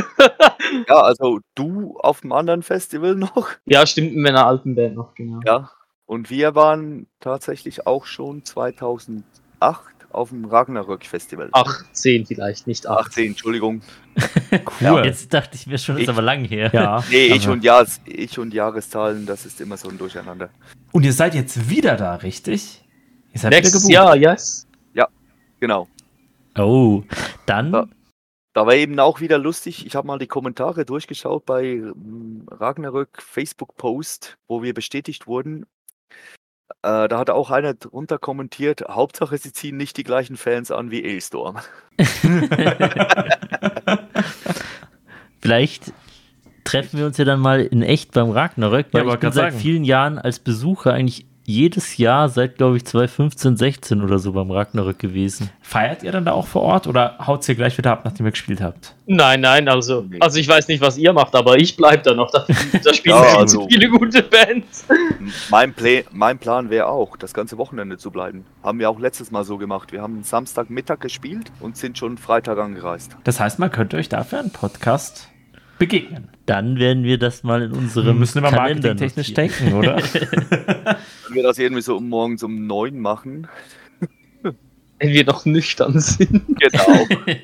Ja, also du auf dem anderen Festival noch. ja, stimmt mit meiner alten Band noch, genau. Ja. Und wir waren tatsächlich auch schon 2008 auf dem Ragnarök Festival. 18 vielleicht, nicht 8. 18, Entschuldigung. <laughs> Cool. Jetzt dachte ich mir schon, das ist Ich- aber lang her. Ja. <laughs> Nee, ich Also- und, Jahres, ich und Jahreszahlen, das ist immer so ein Durcheinander. Und ihr seid jetzt wieder da, richtig? Ihr seid Nächstes wieder Jahr, yes. Genau. Oh, dann Ja. Da war eben auch wieder lustig. Ich habe mal die Kommentare durchgeschaut bei ähm, Ragnarök Facebook-Post, wo wir bestätigt wurden. Äh, da hat auch einer drunter kommentiert, Hauptsache sie ziehen nicht die gleichen Fans an wie A-Storm. <laughs> vielleicht treffen wir uns ja dann mal in echt beim Ragnarök, weil Ja, ich bin seit sagen. vielen Jahren als Besucher eigentlich jedes Jahr seit, glaube ich, 2015, 16 oder so beim Ragnarök gewesen. Feiert ihr dann da auch vor Ort oder haut ihr gleich wieder ab, nachdem ihr gespielt habt? Nein, nein, also, also ich weiß nicht, was ihr macht, aber ich bleib da noch. Da, <laughs> da spielen Ja, also- zu viele gute Bands. Mein, Pla mein Plan wäre auch, das ganze Wochenende zu bleiben. Haben wir auch letztes Mal so gemacht. Wir haben Samstagmittag gespielt und sind schon Freitag angereist. Das heißt, man könnte euch dafür einen Podcast begegnen. Dann werden wir das mal in Wir unserem müssen immer Kalender marketingtechnisch denken, oder? <laughs> <laughs> Wenn wir das irgendwie so um morgens um neun machen. Wenn wir noch nüchtern sind. Genau. <laughs>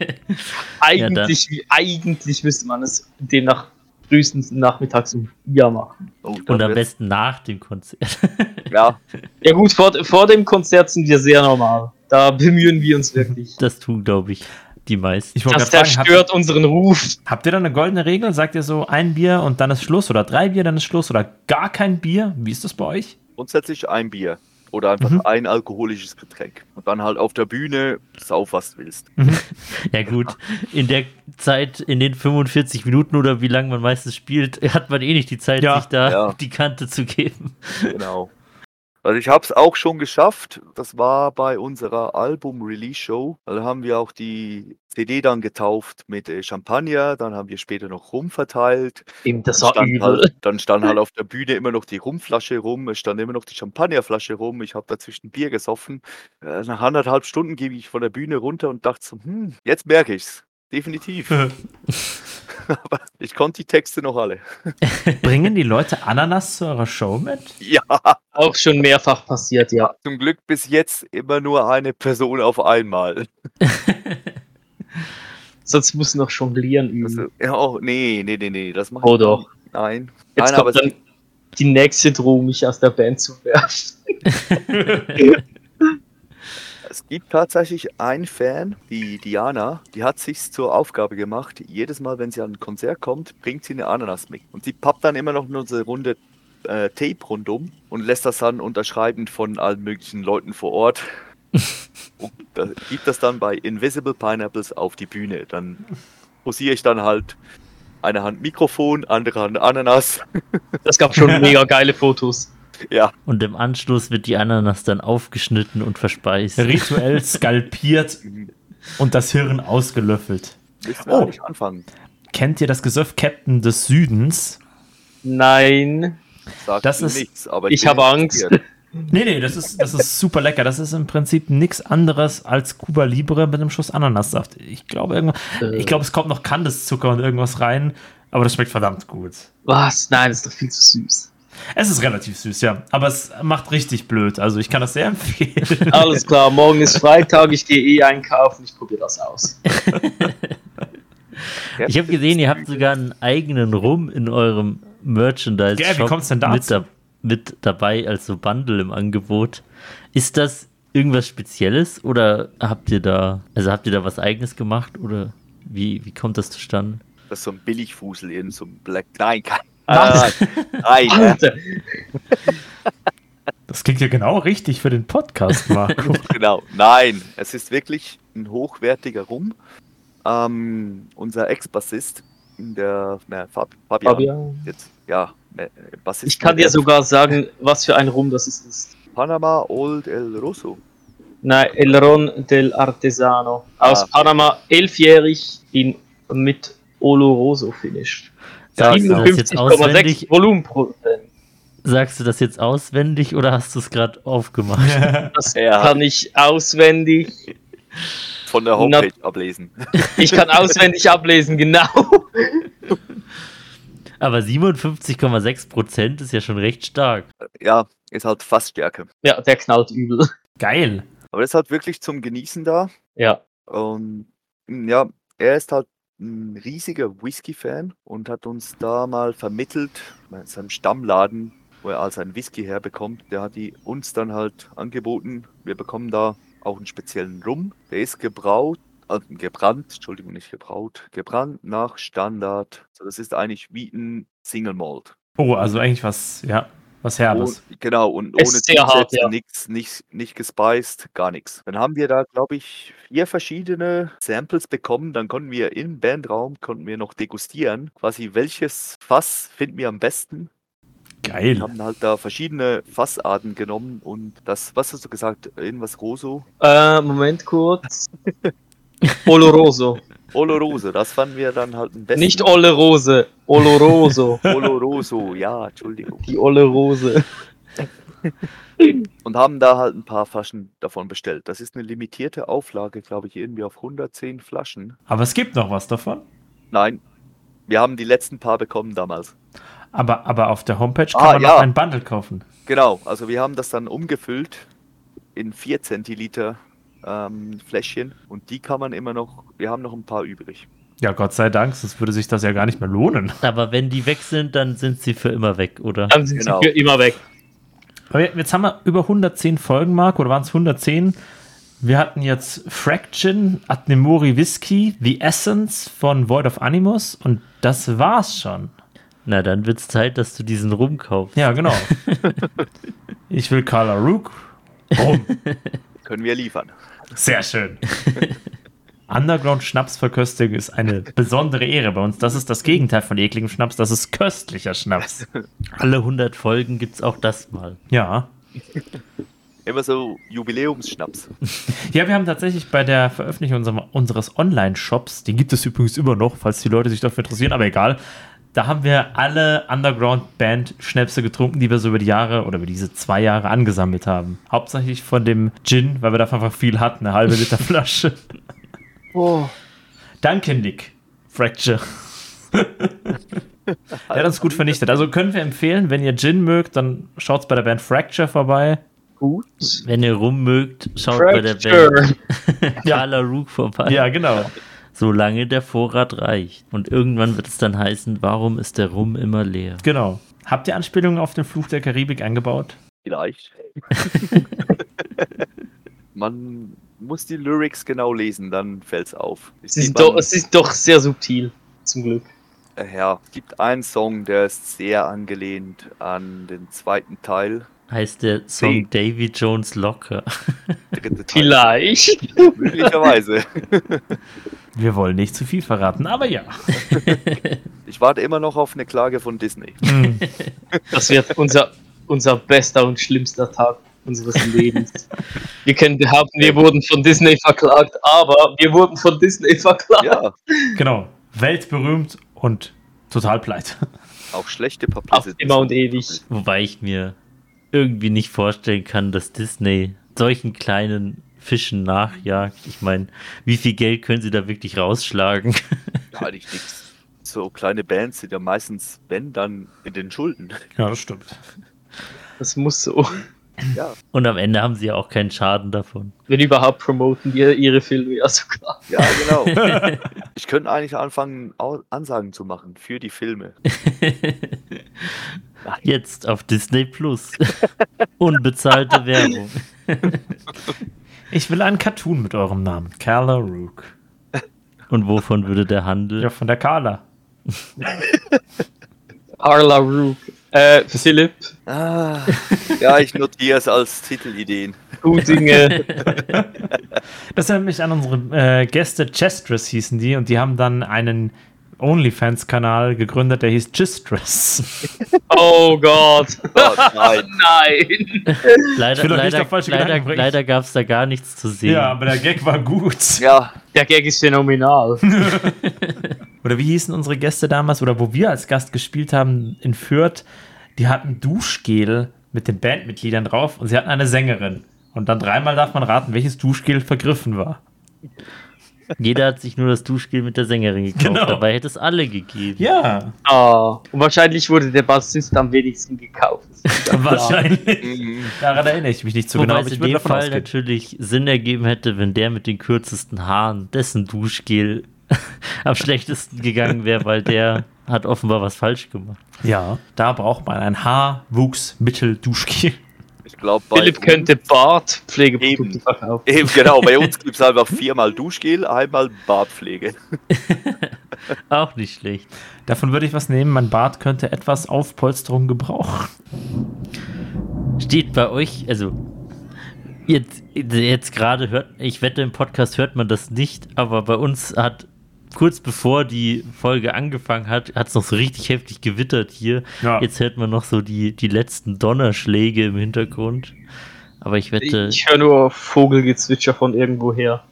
Eigentlich, wie, eigentlich müsste man es demnach frühestens nachmittags um vier machen. Oh, Und am wird's- besten nach dem Konzert. <laughs> Ja, Ja gut, vor, vor dem Konzert sind wir sehr normal. Da bemühen wir uns wirklich. Das tun, glaube ich, die meisten. Ich Das zerstört unseren Ruf. habt ihr da eine goldene Regel? Sagt ihr so ein Bier und dann ist Schluss oder drei Bier, dann ist Schluss oder gar kein Bier? Wie ist das bei euch? Grundsätzlich ein Bier. Oder einfach Mhm. ein alkoholisches Getränk. Und dann halt auf der Bühne sauf, was du willst. <laughs> Ja gut, in der Zeit, in den 45 Minuten oder wie lange man meistens spielt, hat man eh nicht die Zeit, Ja, sich da ja. die Kante zu geben. Genau. Also ich habe es auch schon geschafft. Das war bei unserer Album-Release-Show. Da haben wir auch die CD dann getauft mit äh, Champagner. Dann haben wir später noch Rum verteilt. Eben, das Dann war stand, übel. halt, dann stand halt <laughs> auf der Bühne immer noch die Rumflasche rum. Es stand immer noch die Champagnerflasche rum. Ich habe dazwischen Bier gesoffen. Äh, Nach anderthalb Stunden gebe ich von der Bühne runter und dachte so, hm, jetzt merke ich's. Definitiv. <laughs> Aber ich konnte die Texte noch alle. <laughs> Bringen die Leute Ananas zu eurer Show mit? Ja, Auch schon mehrfach passiert, ja. zum Glück bis jetzt immer nur eine Person auf einmal. <laughs> Sonst muss noch jonglieren üben. Also, ja, oh, nee, nee, nee, nee, das mache Oh doch. nicht. Nein. Jetzt Nein, aber kommt dann die nächste Drohung, mich aus der Band zu werfen. Es gibt tatsächlich einen Fan, die Diana, die hat sich zur Aufgabe gemacht, jedes Mal, wenn sie an ein Konzert kommt, bringt sie eine Ananas mit. Und sie pappt dann immer noch eine Runde äh, Tape rundum und lässt das dann unterschreiben von allen möglichen Leuten vor Ort. <laughs> und da gibt das dann bei Invisible Pineapples auf die Bühne. Dann posiere ich dann halt eine Hand Mikrofon, andere Hand Ananas. Das gab schon <laughs> mega geile Fotos. Ja, Und im Anschluss wird die Ananas dann aufgeschnitten und verspeist. Rituell <laughs> skalpiert und das Hirn ausgelöffelt. Oh. eigentlich anfangen. Kennt ihr das Gesöff Captain des Südens? Nein, Sagt Das ist- nichts, aber ich bin habe Angst. <laughs> Nee, nee, das ist, das ist super lecker. Das ist im Prinzip nichts anderes als Cuba Libre mit einem Schuss Ananassaft. Ich glaube, irgendwas, Äh. ich glaube, es kommt noch Kandiszucker und irgendwas rein, aber das schmeckt verdammt gut. Was? Nein, das ist doch viel zu süß. Es ist relativ süß, ja, aber es macht richtig blöd. Also ich kann das sehr empfehlen. <laughs> Alles klar, morgen ist Freitag, ich gehe eh einkaufen, ich probiere das aus. <laughs> Ich habe gesehen, ihr habt sogar einen eigenen Rum in eurem Merchandise. Gell, wie kommt's denn dazu? Mit, da, mit dabei als so Bundle im Angebot. Ist das irgendwas Spezielles oder habt ihr da, also habt ihr da was Eigenes gemacht oder wie, wie kommt das zustande? Das ist so ein Billigfusel in so einem Black. Nein, kein. Was? Äh, nein, äh, Alter, Das klingt ja genau richtig für den Podcast, <laughs> Marco. genau. Nein, es ist wirklich ein hochwertiger Rum. Ähm, unser Ex-Bassist, der ne, Fab, Fabian, Fabian. jetzt, ja, ne, Bassist. Ich kann dir der sogar sagen, was für ein Rum das ist. Panama Old El Rosso. Nein, El Ron del Artesano. Aus Ah. Panama, elfjährig in, mit Oloroso Finish. Ja, ist das jetzt 57,6 auswendig? Volumenprozent. Sagst du das jetzt auswendig oder hast du es gerade aufgemacht? Das Ja. kann ich auswendig. Von der Homepage ablesen. Ich kann auswendig ablesen, genau. Aber 57,6 Prozent ist ja schon recht stark. Ja, ist halt fast Stärke. Ja, der knallt übel. Geil. Aber das ist halt wirklich zum Genießen da. Ja. Und ja, er ist halt ein riesiger Whisky-Fan und hat uns da mal vermittelt, bei seinem Stammladen, wo er all seinen Whisky herbekommt, der hat die uns dann halt angeboten. Wir bekommen da auch einen speziellen Rum. Der ist gebraut, äh, gebrannt, Entschuldigung, nicht gebraut, gebrannt nach Standard. So, das ist eigentlich wie ein Single Malt. Oh, also eigentlich was, ja, was Herbes. Oh, genau, und ohne hart, ja. nichts, nicht, nicht gespeist, gar nichts. Dann haben wir da, glaube ich, vier verschiedene Samples bekommen. Dann konnten wir im Bandraum, konnten wir noch degustieren, quasi welches Fass finden wir am besten. Wir Geil. haben halt da verschiedene Fassarten genommen und das, was hast du gesagt, irgendwas Roso? Äh, Moment kurz. <laughs> Oloroso. Oloroso, das fanden wir dann halt am besten. Nicht Olle Rose. Oloroso. <laughs> Oloroso, ja, Entschuldigung. Die Olle Rose. Und haben da halt ein paar Flaschen davon bestellt. Das ist eine limitierte Auflage, glaube ich, irgendwie auf 110 Flaschen. Aber es gibt noch was davon. Nein, wir haben die letzten paar bekommen damals. Aber, aber auf der Homepage kann Ah, man ja. noch ein Bundle kaufen. Genau, also wir haben das dann umgefüllt in 4 Zentiliter ähm, Fläschchen und die kann man immer noch, wir haben noch ein paar übrig. Ja, Gott sei Dank, sonst würde sich das ja gar nicht mehr lohnen. Aber wenn die weg sind, dann sind sie für immer weg, oder? Dann sind Genau. sie für immer weg. Aber jetzt haben wir über 110 Folgen, Marc, oder waren es 110? Wir hatten jetzt Fraction, Adnemori Whisky, The Essence von Void of Animus und das war's schon. Na, dann wird's Zeit, dass du diesen Rum kaufst. Ja, genau. <laughs> ich will Carla Rook. Rum. <laughs> Können wir liefern. Sehr schön. Underground Schnapsverköstigung ist eine besondere Ehre bei uns. Das ist das Gegenteil von ekligem Schnaps, das ist köstlicher Schnaps. Alle 100 Folgen gibt's auch das mal. Ja. Immer so Jubiläumsschnaps. Ja, wir haben tatsächlich bei der Veröffentlichung unserem, unseres Online-Shops, den gibt es übrigens immer noch, falls die Leute sich dafür interessieren, aber egal. Da haben wir alle Underground-Band-Schnäpse getrunken, die wir so über die Jahre oder über diese zwei Jahre angesammelt haben. Hauptsächlich von dem Gin, weil wir davon einfach viel hatten, eine halbe Liter <laughs> Flasche. Oh. Danke, Nick. Fracture. Der hat uns gut vernichtet. Also können wir empfehlen, wenn ihr Gin mögt, dann schaut's bei der Band Fracture vorbei. Gut. Wenn ihr Rum mögt, schaut bei der Fracture. <laughs> Band Carla Rook vorbei. Ja, genau. Solange der Vorrat reicht. Und irgendwann wird es dann heißen, warum ist der Rum immer leer? Genau. Habt ihr Anspielungen auf den Fluch der Karibik eingebaut? Vielleicht. <laughs> Man muss die Lyrics genau lesen, dann fällt's auf. Es Sie sieht sind, doch, es ist doch sehr subtil. Zum Glück. Äh, Ja, es gibt einen Song, der ist sehr angelehnt an den zweiten Teil. Heißt der Song Sie- Davy Jones Locker. <laughs> Vielleicht. Möglicherweise. <laughs> Wir wollen nicht zu viel verraten, aber ja. <laughs> Ich warte immer noch auf eine Klage von Disney. Das wird unser, unser bester und schlimmster Tag. unseres Lebens. Wir können behaupten, wir wurden von Disney verklagt, aber wir wurden von Disney verklagt. Ja, Genau. Weltberühmt und total pleite. auch schlechte Auf Publicity. immer und ewig. Wobei ich mir irgendwie nicht vorstellen kann, dass Disney solchen kleinen Fischen nachjagt. Ich meine, wie viel Geld können sie da wirklich rausschlagen? <laughs> Ja, eigentlich nichts. So kleine Bands sind ja meistens, wenn, dann in den Schulden. Ja, <laughs> das stimmt. Das muss so. Ja, Und am Ende haben sie ja auch keinen Schaden davon. Wenn überhaupt promoten die ihre Filme ja sogar. ja, genau. <laughs> Ich könnte eigentlich anfangen, Ansagen zu machen für die Filme. <laughs> Jetzt auf Disney Plus. <laughs> Unbezahlte Werbung. Ich will einen Cartoon mit eurem Namen. Carla Rook. Und wovon würde der handeln? Ja, von der Carla. Arla Rook. Äh, Philipp, Ah, ja, ich notiere es als Titelideen. Hudinge. <laughs> Das erinnert mich an unsere äh, Gäste Chestress hießen die und die haben dann einen OnlyFans-Kanal gegründet, der hieß Chistress. <laughs> Oh Gott. Oh, nein. <laughs> Nein. Leider, leider, leider, leider gab es da gar nichts zu sehen. ja, aber der Gag war gut. Ja, Der Gag ist phänomenal. Oder wie hießen unsere Gäste damals, oder wo wir als Gast gespielt haben in Fürth, die hatten Duschgel mit den Bandmitgliedern drauf und sie hatten eine Sängerin. Und dann dreimal darf man raten, welches Duschgel vergriffen war. Jeder hat sich nur das Duschgel mit der Sängerin gekauft. Genau. Dabei hätte es alle gegeben. Ja, Ah, und wahrscheinlich wurde der Bassist am wenigsten gekauft. <laughs> wahrscheinlich. mhm. Daran erinnere ich mich nicht so Wobei genau, es aber ich in dem Fall ausgehen. natürlich Sinn ergeben hätte, wenn der mit den kürzesten Haaren, dessen Duschgel <laughs> am schlechtesten gegangen wäre, weil der hat offenbar was falsch gemacht. Ja, da braucht man ein Haarwuchsmittel-Duschgel. ich glaube, bei Philipp könnte Bartpflegeprodukte Eben. verkaufen. Eben, genau, bei uns <laughs> gibt es einfach viermal Duschgel, einmal Bartpflege. <laughs> Auch nicht schlecht. Davon würde ich was nehmen. Mein Bart könnte etwas Aufpolsterung gebrauchen. Steht bei euch, also jetzt, jetzt gerade hört, ich wette, im Podcast hört man das nicht, aber bei uns hat kurz bevor die Folge angefangen hat, hat es noch so richtig heftig gewittert hier. Ja. Jetzt hört man noch so die, die letzten Donnerschläge im Hintergrund. Aber ich wette, Ich höre nur Vogelgezwitscher von irgendwoher.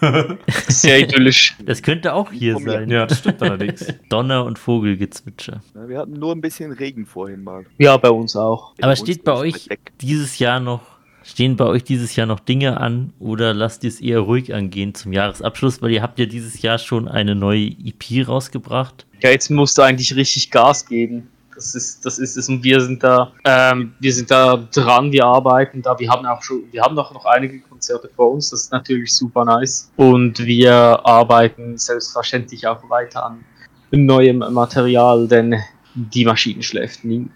<laughs> Sehr idyllisch. das könnte auch hier Von mir. sein. Ja, das stimmt allerdings. <laughs> Donner und Vogelgezwitscher. Ja, Wir hatten nur ein bisschen Regen vorhin mal. Ja, bei uns auch. Aber Uns steht bei euch dieses Jahr noch, stehen bei euch dieses Jahr noch Dinge an oder lasst ihr es eher ruhig angehen zum Jahresabschluss, weil ihr habt ja dieses Jahr schon eine neue EP rausgebracht. Ja, jetzt musst du eigentlich richtig Gas geben. Das ist, das ist es und wir sind da, ähm, wir sind da dran, wir arbeiten da, wir haben auch schon, wir haben auch noch einige Konzerte vor uns, das ist natürlich super nice. Und wir arbeiten selbstverständlich auch weiter an neuem Material, denn die Maschine schläft nie.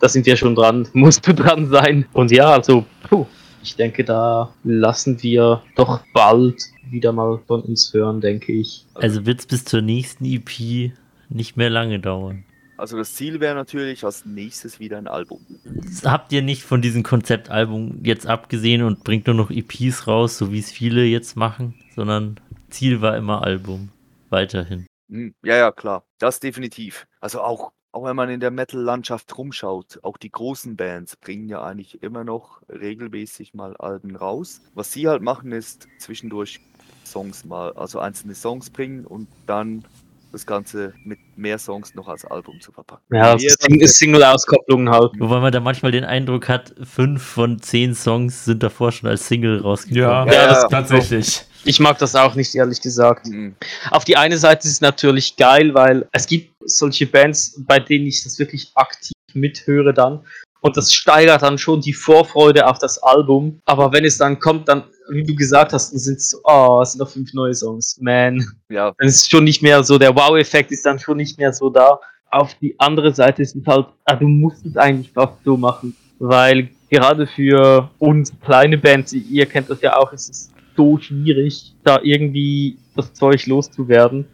Da sind wir schon dran, <laughs> musst du dran sein. Und ja, also, puh, ich denke, da lassen wir doch bald wieder mal von uns hören, denke ich. Also wird es bis zur nächsten EP nicht mehr lange dauern. Also das Ziel wäre natürlich als nächstes wieder ein Album. Das habt ihr nicht von diesem Konzeptalbum jetzt abgesehen und bringt nur noch EPs raus, so wie es viele jetzt machen, sondern Ziel war immer Album. Weiterhin. Hm, Ja, ja, klar. Das definitiv. Also auch, auch wenn man in der Metal-Landschaft rumschaut, auch die großen Bands bringen ja eigentlich immer noch regelmäßig mal Alben raus. Was sie halt machen, ist zwischendurch Songs mal, also einzelne Songs bringen und dann das Ganze mit mehr Songs noch als Album zu verpacken. Ja, Single-Auskopplungen halt. Wobei man da manchmal den Eindruck hat, fünf von zehn Songs sind davor schon als Single rausgekommen. Ja, Ja, das- tatsächlich. Ich mag das auch nicht, ehrlich gesagt. Hm, Auf die eine Seite ist es natürlich geil, weil es gibt solche Bands, bei denen ich das wirklich aktiv mithöre dann. Und das steigert dann schon die Vorfreude auf das Album. Aber wenn es dann kommt, dann, wie du gesagt hast, dann sind es so, oh, es sind noch fünf neue Songs. Man, Ja, dann ist es schon nicht mehr so, der Wow-Effekt ist dann schon nicht mehr so da. Auf die andere Seite ist es halt, ah, du musst es eigentlich fast so machen. Weil gerade für uns kleine Bands, ihr kennt das ja auch, ist es so schwierig, da irgendwie das Zeug loszuwerden.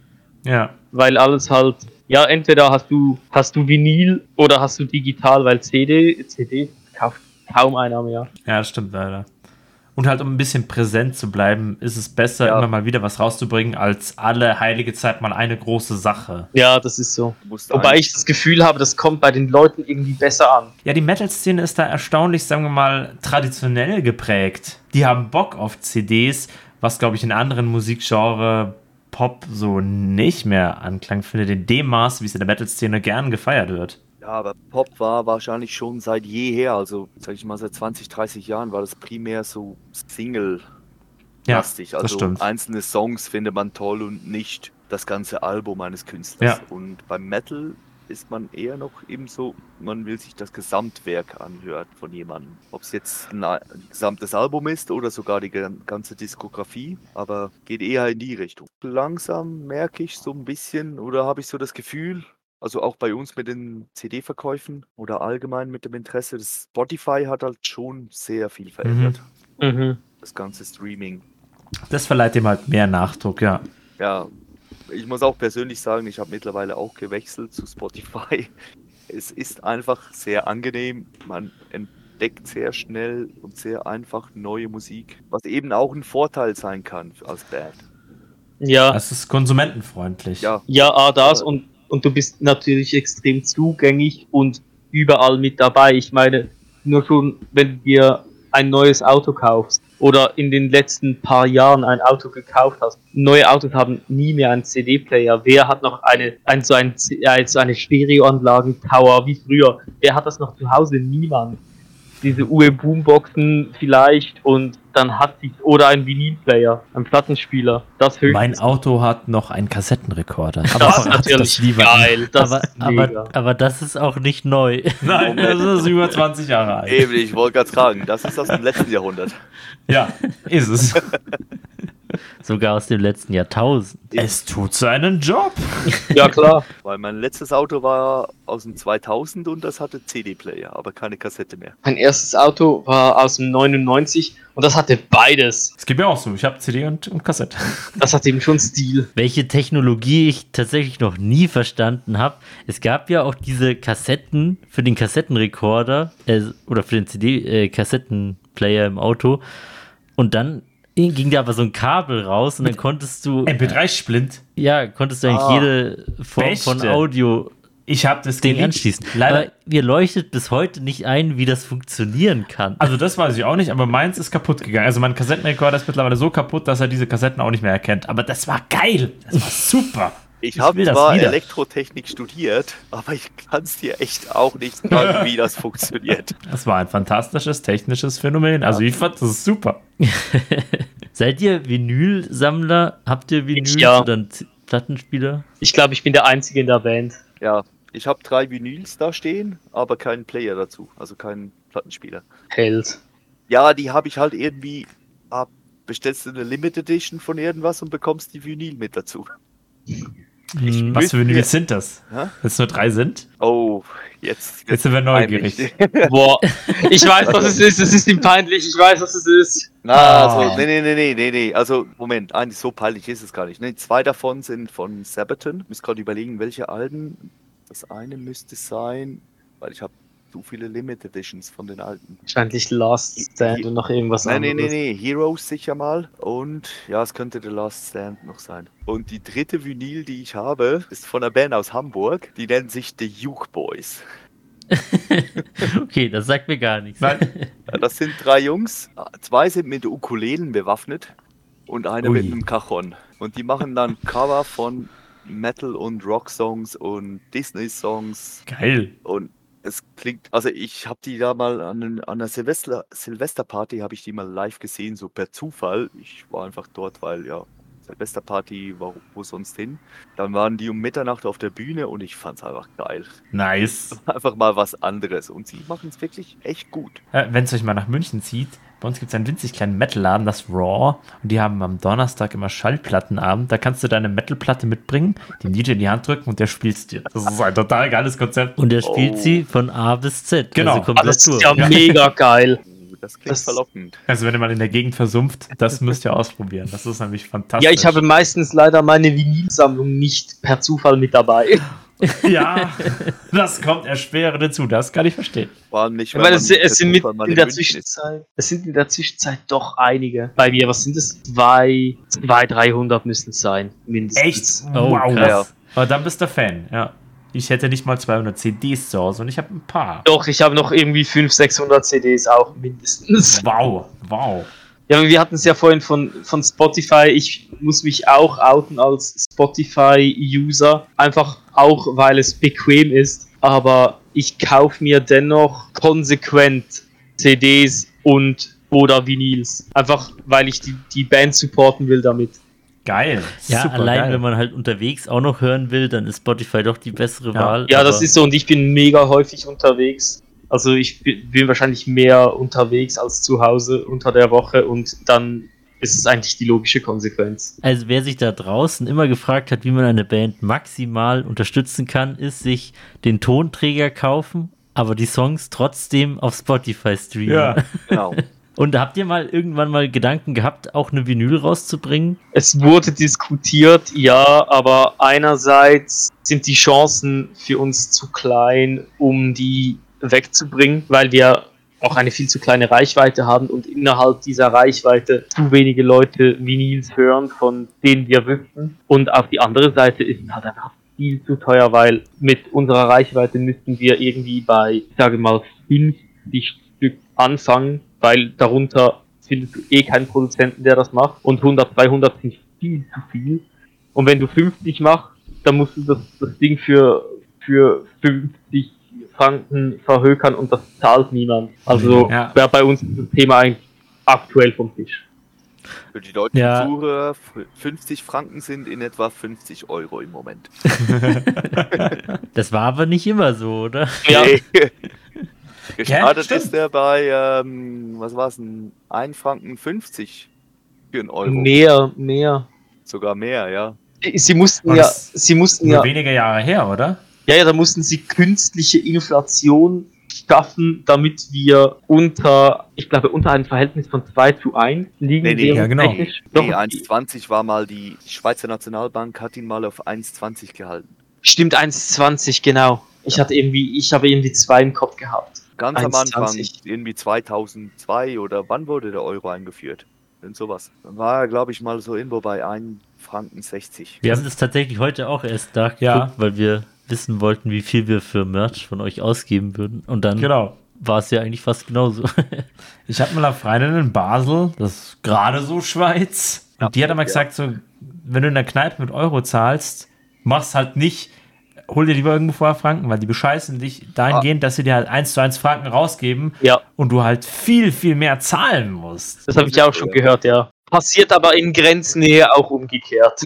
Ja. Weil alles halt, ja, entweder hast du, hast du Vinyl oder hast du digital, weil CD, CD kauft kaum einer mehr. Ja, das stimmt leider. Und halt, um ein bisschen präsent zu bleiben, ist es besser, Ja. immer mal wieder was rauszubringen, als alle heilige Zeit mal eine große Sache. Ja, das ist so. Wobei ich das Gefühl habe, das kommt bei den Leuten irgendwie besser an. Ja, die Metal-Szene ist da erstaunlich, sagen wir mal, traditionell geprägt. Die haben Bock auf CDs, was, glaube ich, in anderen Musikgenre Pop so nicht mehr Anklang findet, in dem Maß, wie es in der Metal-Szene gern gefeiert wird. Ja, aber Pop war wahrscheinlich schon seit jeher, also sag ich mal seit 20, 30 Jahren war das primär so Single-lastig. Ja, das also stimmt. einzelne Songs findet man toll und nicht das ganze Album eines Künstlers. Ja. Und beim Metal ist man eher noch eben so, man will sich das Gesamtwerk anhören von jemandem. Ob es jetzt ein, ein gesamtes Album ist oder sogar die gan- ganze Diskografie, aber geht eher in die Richtung. Langsam merke ich so ein bisschen oder habe ich so das Gefühl, also auch bei uns mit den CD-Verkäufen oder allgemein mit dem Interesse, das Spotify hat halt schon sehr viel verändert. Mhm. Das ganze Streaming. Das verleiht dem halt mehr Nachdruck, ja. Ja, ich muss auch persönlich sagen, ich habe mittlerweile auch gewechselt zu Spotify. <laughs> Es ist einfach sehr angenehm. Man entdeckt sehr schnell und sehr einfach neue Musik, was eben auch ein Vorteil sein kann als Band. Ja, Das ist konsumentenfreundlich. Ja, ja, ah, das und, und du bist natürlich extrem zugänglich und überall mit dabei. Ich meine, nur schon, wenn du dir ein neues Auto kaufst oder in den letzten paar Jahren ein Auto gekauft hast. Neue Autos haben nie mehr einen CD-Player. Wer hat noch eine, ein, so, ein, äh, so eine Stereoanlagen-Tower wie früher? Wer hat das noch zu Hause? Niemand. Diese UE-Boomboxen vielleicht und dann hat sich, oder ein Vinylplayer, ein Plattenspieler. Das höchstens. Mein Auto hat noch einen Kassettenrekorder. Aber Das ist natürlich lieber geil. Das aber, ist aber, aber das ist auch nicht neu. <laughs> Nein, das ist über 20 Jahre alt. eben, ich wollte gerade fragen, das ist aus dem letzten Jahrhundert. Ja, ist es. <laughs> Sogar aus dem letzten Jahrtausend. Es tut seinen Job. ja, klar. <laughs> Weil mein letztes Auto war aus dem 2000 und das hatte CD-Player, aber keine Kassette mehr. Mein erstes Auto war aus dem 99 und das hatte beides. Es gibt mir auch so. Ich habe CD und, und Kassette. <laughs> Das hat eben schon Stil. Welche Technologie ich tatsächlich noch nie verstanden habe. Es gab ja auch diese Kassetten für den Kassettenrekorder äh, oder für den CD-Kassettenplayer im Auto. Und dann ging da aber so ein Kabel raus und dann konntest du, MP3-Splint. ja, konntest du eigentlich Ah, jede Form von Beste. Audio Ich habe das geliebt. anschließen. Leider. Aber mir leuchtet bis heute nicht ein, wie das funktionieren kann. Also das weiß ich auch nicht, aber meins ist kaputt gegangen. Also mein Kassettenrekorder ist mittlerweile so kaputt, dass er diese Kassetten auch nicht mehr erkennt. Aber das war geil. Das war super. Ich Ich habe zwar wieder. Elektrotechnik studiert, aber ich kann es dir echt auch nicht sagen, wie das funktioniert. Das war ein fantastisches technisches Phänomen. Also ich fand das super. <laughs> Seid ihr Vinylsammler? Habt ihr Vinyl Ja. oder Plattenspieler? Ich glaube, ich bin der Einzige in der Band. Ja, ich habe drei Vinyls da stehen, aber keinen Player dazu, also keinen Plattenspieler. Held. Ja, die habe ich halt irgendwie, ah, bestellst du eine Limited Edition von irgendwas und bekommst die Vinyl mit dazu. Hm, Was für ihr- sind das? Wenn es nur drei sind? Oh, jetzt. Jetzt sind wir neugierig. <laughs> Boah, ich weiß, was es ist. Es ist ihm peinlich. Ich weiß, was es ist. Na, Ah. also, nee, nee, nee, nee, nee, nee. Also, Moment, eigentlich so peinlich ist es gar nicht. Nee, zwei davon sind von Sabaton. Ich muss gerade überlegen, welche Alben. Das eine müsste sein, weil ich habe so viele Limited Editions von den alten. Wahrscheinlich Last Stand und noch irgendwas Nein, nee, nee, anderes. nee, Heroes sicher mal. Und ja, es könnte The Last Stand noch sein. Und die dritte Vinyl, die ich habe, ist von einer Band aus Hamburg. Die nennt sich The Juke Boys. <laughs> Okay, das sagt mir gar nichts. Nein. <laughs> Das sind drei Jungs. Zwei sind mit Ukulelen bewaffnet und einer Ui. mit einem Cajon. Und die machen dann Cover von Metal- und Rock-Songs und Disney-Songs. Geil. Und es klingt, also ich habe die da mal an, an einer Silvester, Silvesterparty, habe ich die mal live gesehen, so per Zufall. Ich war einfach dort, weil ja, Silvesterparty, wo, wo sonst hin. Dann waren die um Mitternacht auf der Bühne und ich fand es einfach geil. Nice. <laughs> Einfach mal was anderes. Und sie machen es wirklich echt gut. Äh, Wenn es euch mal nach München zieht, bei uns gibt es einen winzig kleinen Metal-Laden, das Raw. Und die haben am Donnerstag immer Schallplattenabend. Da kannst du deine Metal-Platte mitbringen, den DJ in die Hand drücken und der spielst dir. Das ist ein total geiles Konzept. Und er spielt Oh. sie von A bis Z. Genau. Also Ah, komplett das ist ja, mega geil. <laughs> Das klingt Das- verlockend. Also wenn ihr mal in der Gegend versumpft, das müsst ihr ausprobieren. Das ist nämlich fantastisch. Ja, ich habe meistens leider meine Vinylsammlung nicht per Zufall mit dabei. <laughs> Ja, das kommt erschwerend hinzu, das kann ich verstehen. Vor allem nicht, Ich meine, es, es sind mit weil in der. Zwischenzeit, es sind in der Zwischenzeit doch einige. Bei mir, was sind es? Zwei, zwei, 300 müssen es sein, mindestens. Echt? Oh, wow. krass. Aber dann bist du Fan, ja. Ich hätte nicht mal 200 CDs zu Hause und ich habe ein paar. Doch, ich habe noch irgendwie 500, 600 CDs auch mindestens. Wow, wow. Ja, aber wir hatten es ja vorhin von, von Spotify. Ich muss mich auch outen als Spotify-User. Einfach auch, weil es bequem ist. Aber ich kaufe mir dennoch konsequent CDs und oder Vinyls. Einfach, weil ich die, die Band supporten will damit. Geil. Ja, Super allein geil. wenn man halt unterwegs auch noch hören will, dann ist Spotify doch die bessere Ja. Wahl. Ja, das ist so. Und ich bin mega häufig unterwegs. Also ich bin wahrscheinlich mehr unterwegs als zu Hause unter der Woche. Und dann ist es eigentlich die logische Konsequenz. Also wer sich da draußen immer gefragt hat, wie man eine Band maximal unterstützen kann, ist sich den Tonträger kaufen, aber die Songs trotzdem auf Spotify streamen. Ja. <laughs> Genau. Und habt ihr mal irgendwann mal Gedanken gehabt, auch eine Vinyl rauszubringen? Es wurde diskutiert, ja, aber einerseits sind die Chancen für uns zu klein, um die wegzubringen, weil wir auch eine viel zu kleine Reichweite haben und innerhalb dieser Reichweite zu wenige Leute Vinyls hören, von denen wir wüssten. Und auf die andere Seite ist es halt einfach viel zu teuer, weil mit unserer Reichweite müssten wir irgendwie bei, ich sage mal, 50 Stück anfangen, weil darunter findest du eh keinen Produzenten, der das macht. Und 100, 200 sind viel zu viel. Und wenn du 50 machst, dann musst du das, das Ding für, für 50 Franken verhökern und das zahlt niemand. Also Ja. wäre bei uns das Thema eigentlich aktuell vom Tisch. Für die deutschen Ja. Zuhörer, f- 50 Franken sind in etwa 50 Euro im Moment. <laughs> Das war aber nicht immer so, oder? Ja, <laughs> Gestartet stimmt. ist er bei, ähm, was war es, 1 Franken 50 für einen Euro. mehr, mehr. Sogar mehr, ja. Sie mussten ja, sie mussten Nur ja, wenige Jahre her, oder? Ja, ja, da mussten sie künstliche Inflation schaffen, damit wir unter, ich glaube, unter einem Verhältnis von 2 zu 1 liegen. Nee, nee, ja, genau. Nee, 1,20 war mal die, die Schweizer Nationalbank hat ihn mal auf 1,20 gehalten. Stimmt, 1,20, genau. Ich hatte irgendwie, ich habe irgendwie zwei im Kopf gehabt. Ganz am 1,20. Anfang, irgendwie 2002 oder wann wurde der Euro eingeführt? Irgend sowas. Dann war er, glaube ich, mal so irgendwo bei 1 Franken 60. Wir haben das tatsächlich heute auch erst nachgeguckt, Ja. weil wir wissen wollten, wie viel wir für Merch von euch ausgeben würden. Und dann Genau. war es ja eigentlich fast genauso. <laughs> Ich habe mal eine Freundin in Basel, das ist gerade so Schweiz. Und die hat einmal gesagt, so, wenn du in der Kneipe mit Euro zahlst, mach's halt nicht, hol dir lieber irgendwo vorher Franken, weil die bescheißen dich dahingehend, dass sie dir halt 1 zu 1 Franken rausgeben Ja, und du halt viel, viel mehr zahlen musst. das habe ich auch schon gehört, ja. Passiert aber in Grenznähe auch umgekehrt.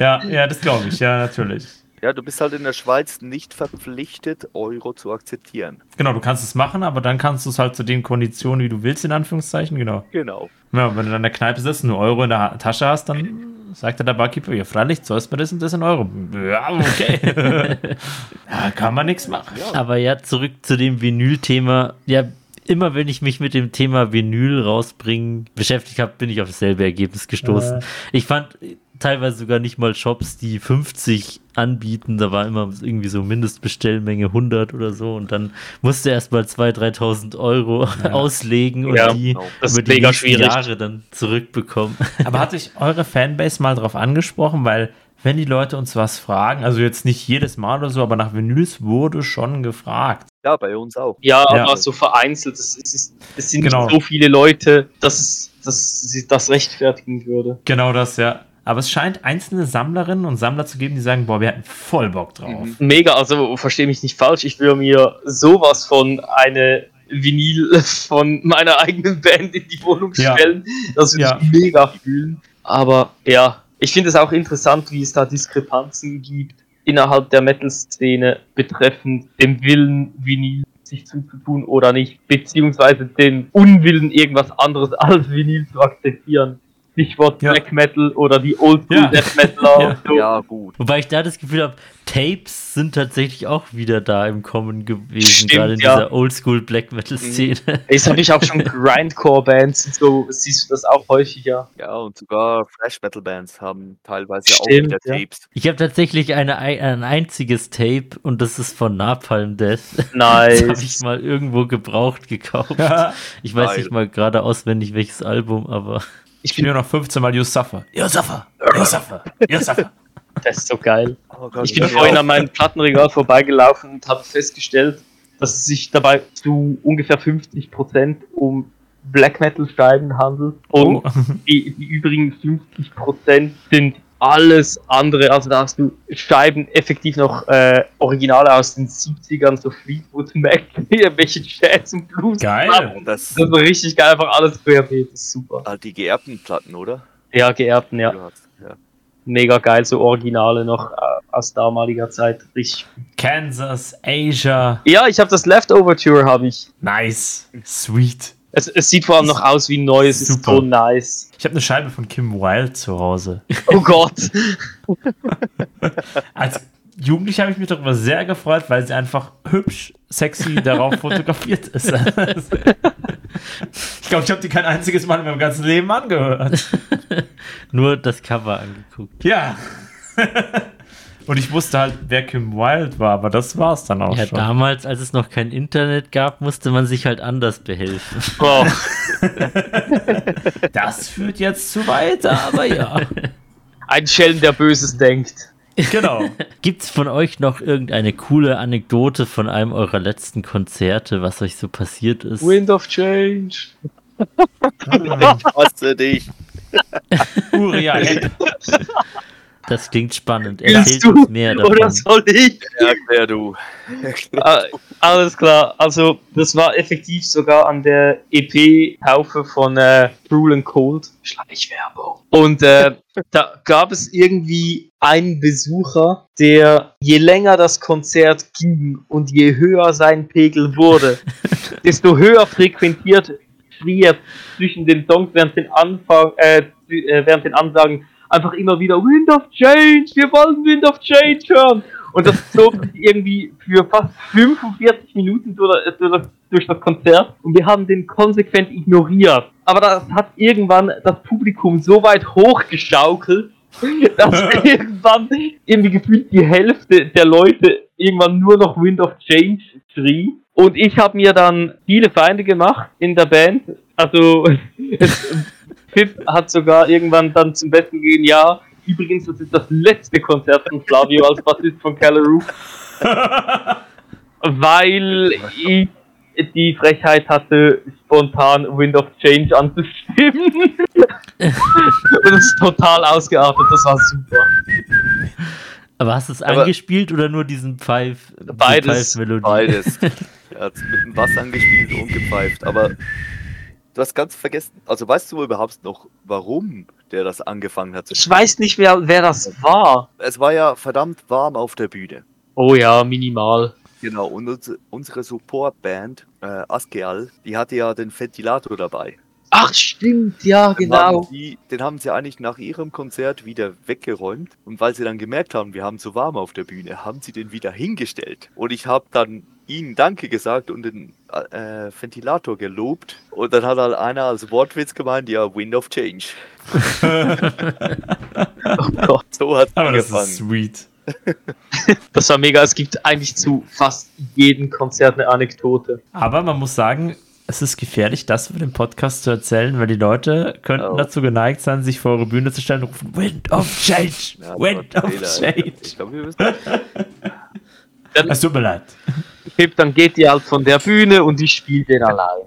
Ja, ja, das glaube ich, ja, natürlich. Ja, du bist halt in der Schweiz nicht verpflichtet, Euro zu akzeptieren. Genau, du kannst es machen, aber dann kannst du es halt zu den Konditionen, wie du willst, in Anführungszeichen, genau. Genau. Ja, wenn du dann in der Kneipe sitzt und einen Euro in der Tasche hast, dann sagt der Barkeeper, ja, freilich, zahlst mir das und das in Euro. Ja, okay. <laughs> ja, kann man nichts machen. Aber ja, zurück zu dem Vinyl-Thema. Ja, immer wenn ich mich mit dem Thema Vinyl rausbringen beschäftigt habe, bin ich auf dasselbe Ergebnis gestoßen. Äh. Ich fand teilweise sogar nicht mal Shops, die 50 anbieten. Da war immer irgendwie so Mindestbestellmenge 100 oder so. Und dann musste erst mal 2.000, 3.000 Euro auslegen und Ja, die genau. Das über die mega schwierig. Jahre dann zurückbekommen. <laughs> Aber hat sich eure Fanbase mal darauf angesprochen, weil wenn die Leute uns was fragen, also jetzt nicht jedes Mal oder so, aber nach Vinyls wurde schon gefragt. Ja, bei uns auch. Ja, Ja. aber so vereinzelt. Es, es, ist, es sind Genau. nicht so viele Leute, dass es dass sie das rechtfertigen würde. Genau das, ja. Aber es scheint einzelne Sammlerinnen und Sammler zu geben, die sagen, boah, wir hatten voll Bock drauf. Mhm. Mega, also verstehe mich nicht falsch. Ich würde mir sowas von eine Vinyl <laughs> von meiner eigenen Band in die Wohnung Ja. stellen. Das würde Ja. ich mega fühlen. Aber ja, ich finde es auch interessant, wie es da Diskrepanzen gibt innerhalb der Metal-Szene betreffend dem Willen, Vinyl sich zuzutun oder nicht, beziehungsweise den Unwillen, irgendwas anderes als Vinyl zu akzeptieren. Stichwort Ja. Black Metal oder die Oldschool Ja. Death Metaler <laughs> Ja. und so. Ja, gut. Wobei ich da das Gefühl habe, Tapes sind tatsächlich auch wieder da im Kommen gewesen, Stimmt, gerade in ja. dieser Oldschool Black Metal Szene. <laughs> Das habe ich auch schon Grindcore-Bands und so, siehst du das auch häufiger. Ja, und sogar Thrash Metal Bands haben teilweise auch Stimmt, wieder ja. Tapes. Ich habe tatsächlich eine, ein einziges Tape und das ist von Napalm Death. <laughs> Das habe ich Nice. mal irgendwo gebraucht gekauft. Ich weiß Geil. nicht mal gerade auswendig welches Album, aber Ich bin nur noch 15 Mal. You Suffer. You Suffer. das ist so geil. Oh Gott, Ich bin ja. vorhin an meinem Plattenregal vorbeigelaufen und habe festgestellt, dass es sich dabei zu ungefähr 50% um Black Metal Scheiben handelt und Oh. die, die übrigen 50% sind alles andere. Also da hast du Scheiben effektiv noch äh, Originale aus den 70ern, so Fleetwood Mac, <laughs> welche Jazz und Blues. Geil. Das Das ist richtig geil, einfach alles querbeet, das ist super. ah, die geerbten Platten, oder? Ja, geerbten, ja. Hast, ja. Mega geil, so Originale noch äh, aus damaliger Zeit. Richtig. Kansas, Asia. Ja, ich habe das Leftover Tour, habe ich. Nice. Sweet. Es, es sieht vor allem noch aus wie neu, es ist Super. so nice. Ich habe eine Scheibe von Kim Wilde zu Hause. <laughs> Oh Gott. <laughs> Als Jugendlicher habe ich mich darüber sehr gefreut, weil sie einfach hübsch, sexy darauf <laughs> fotografiert ist. ich glaube, ich habe die kein einziges Mal in meinem ganzen Leben angehört. nur das Cover angeguckt. Ja. Und ich wusste halt, wer Kim Wilde war, aber das war es dann auch Ja, schon. damals, als es noch kein Internet gab, musste man sich halt anders behelfen. <laughs> Oh. <laughs> Das führt jetzt zu weit, aber ja. <laughs> Ein Schelm, der Böses denkt. genau. Gibt's von euch noch irgendeine coole Anekdote von einem eurer letzten Konzerte, was euch so passiert ist? Wind of Change. Hasse dich. Uria Heck. Das klingt spannend. Willst Erzählt du uns mehr davon. oder soll ich? Erklär du. <laughs> Ah, alles klar, also das war effektiv sogar an der EP-Taufe von äh, Cruel and Cold. Schleichwerbung. Und äh, <laughs> da gab es irgendwie einen Besucher, der je länger das Konzert ging und je höher sein Pegel wurde, <laughs> desto höher frequentiert schrie er zwischen den Songs während den Anfang, äh, äh, während den Ansagen einfach immer wieder Wind of Change, wir wollen Wind of Change hören. Und das zog sich irgendwie für fast 45 Minuten durch, das Konzert und wir haben den konsequent ignoriert. Aber das hat irgendwann das Publikum so weit hochgeschaukelt, <laughs> dass <laughs> irgendwann irgendwie gefühlt die Hälfte der Leute irgendwann nur noch Wind of Change schrie. Und ich habe mir dann viele Feinde gemacht in der Band. Also <laughs> es, Pip hat sogar irgendwann dann zum Besten gegeben, ja, übrigens, das ist das letzte Konzert von Flavio als Bassist von Callaroo. <laughs> Weil ich die Frechheit hatte, spontan Wind of Change anzustimmen. Und es ist total ausgeartet, das war super. Aber hast du es Aber- angespielt oder nur diesen Pfeif, Beides. Pfeifmelodie? Beides. <laughs> Er hat mit dem Bass angespielt und gepfeift. Aber du hast ganz vergessen. Also weißt du überhaupt noch, warum der das angefangen hat zu Ich weiß nicht mehr, wer das war. Es war ja verdammt warm auf der Bühne. Oh ja, minimal. Genau, und unsere, unsere Supportband, äh, Askeal, die hatte ja den Ventilator dabei. Ach, stimmt, ja, Den genau. Haben die, den haben sie eigentlich nach ihrem Konzert wieder weggeräumt. Und weil sie dann gemerkt haben, wir haben zu warm auf der Bühne, haben sie den wieder hingestellt. Und ich habe dann ihnen Danke gesagt und den äh, Ventilator gelobt. Und dann hat halt einer als Wortwitz gemeint, ja, Wind of Change. <laughs> Oh Gott, So hat Aber das angefangen. ist sweet. <laughs> das war mega. Es gibt eigentlich zu fast jedem Konzert eine Anekdote. Aber man muss sagen, es ist gefährlich, das für den Podcast zu erzählen, weil die Leute könnten Oh. dazu geneigt sein, sich vor eure Bühne zu stellen und rufen, Wind of Change! Ja, Wind of Fehler. Change! Ich glaube, wir müssen Es tut mir leid. Pip, dann geht ihr halt von der Bühne und ich spiele den allein.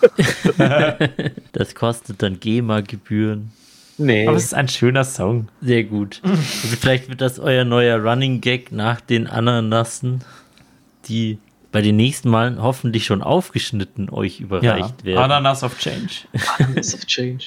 <laughs> Das kostet dann GEMA-Gebühren. Nee. Aber es ist ein schöner Song. Sehr gut. Also <laughs> vielleicht wird das euer neuer Running Gag nach den Ananassen, die bei den nächsten Malen hoffentlich schon aufgeschnitten euch Ja, überreicht werden. Ananas of Change. Ananas of Change.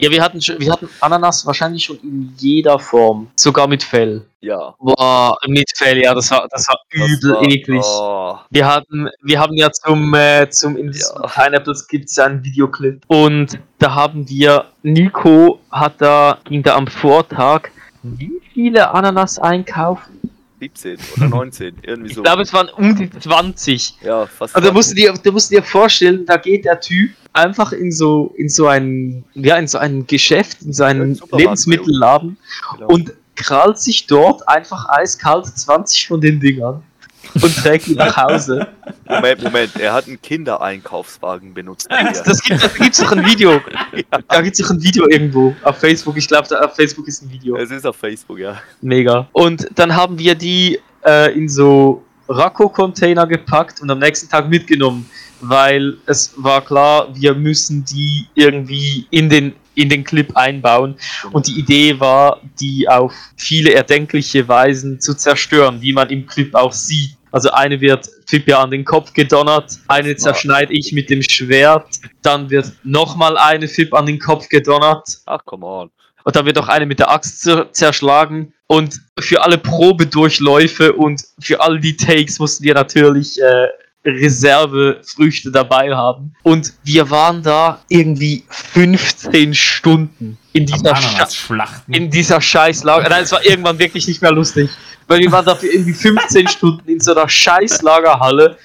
Ja, wir hatten, schon, wir hatten Ananas wahrscheinlich schon in jeder Form. Sogar mit Fell. Ja. Boah, mit Fell, ja, das war, das war das übel war- eklig. Oh, Wir hatten, wir haben ja zum, äh, zum in diesem Ja. Pineapples gibt es ja einen Videoclip. Und da haben wir, Nico hat da, ging da am Vortag, wie viele Ananas einkaufen? 17 oder 19, irgendwie Ich so. glaube, es waren um die 20. ja, fast. Also da musst du dir, da musst du dir vorstellen, da geht der Typ einfach in so, in so ein, ja, in so ein Geschäft, in so Ja, einen Supermarkt, Lebensmittelladen Genau. und krallt sich dort einfach eiskalt 20 von den Dingern und trägt die nach Hause. Moment, Moment, er hat einen Kindereinkaufswagen benutzt. Das, das gibt, gibt's doch ein Video. Da gibt's doch ein Video irgendwo auf Facebook. Ich glaube, auf Facebook ist ein Video. Es ist auf Facebook, ja. Mega. Und dann haben wir die äh, in so Racco-Container gepackt und am nächsten Tag mitgenommen, weil es war klar, wir müssen die irgendwie in den, in den Clip einbauen. Und die Idee war, die auf viele erdenkliche Weisen zu zerstören, wie man im Clip auch sieht. Also eine wird ja an den Kopf gedonnert, eine zerschneide ich mit dem Schwert, dann wird nochmal eine Fip an den Kopf gedonnert Ach, come on. und dann wird auch eine mit der Axt zer zerschlagen. Und für alle Probedurchläufe und für all die Takes mussten wir natürlich äh, Reservefrüchte dabei haben. Und wir waren da irgendwie 15 Stunden in dieser, in dieser Scheißlager. Nein, es war irgendwann wirklich nicht mehr lustig. Weil wir waren dafür irgendwie 15 Stunden in so einer Scheißlagerhalle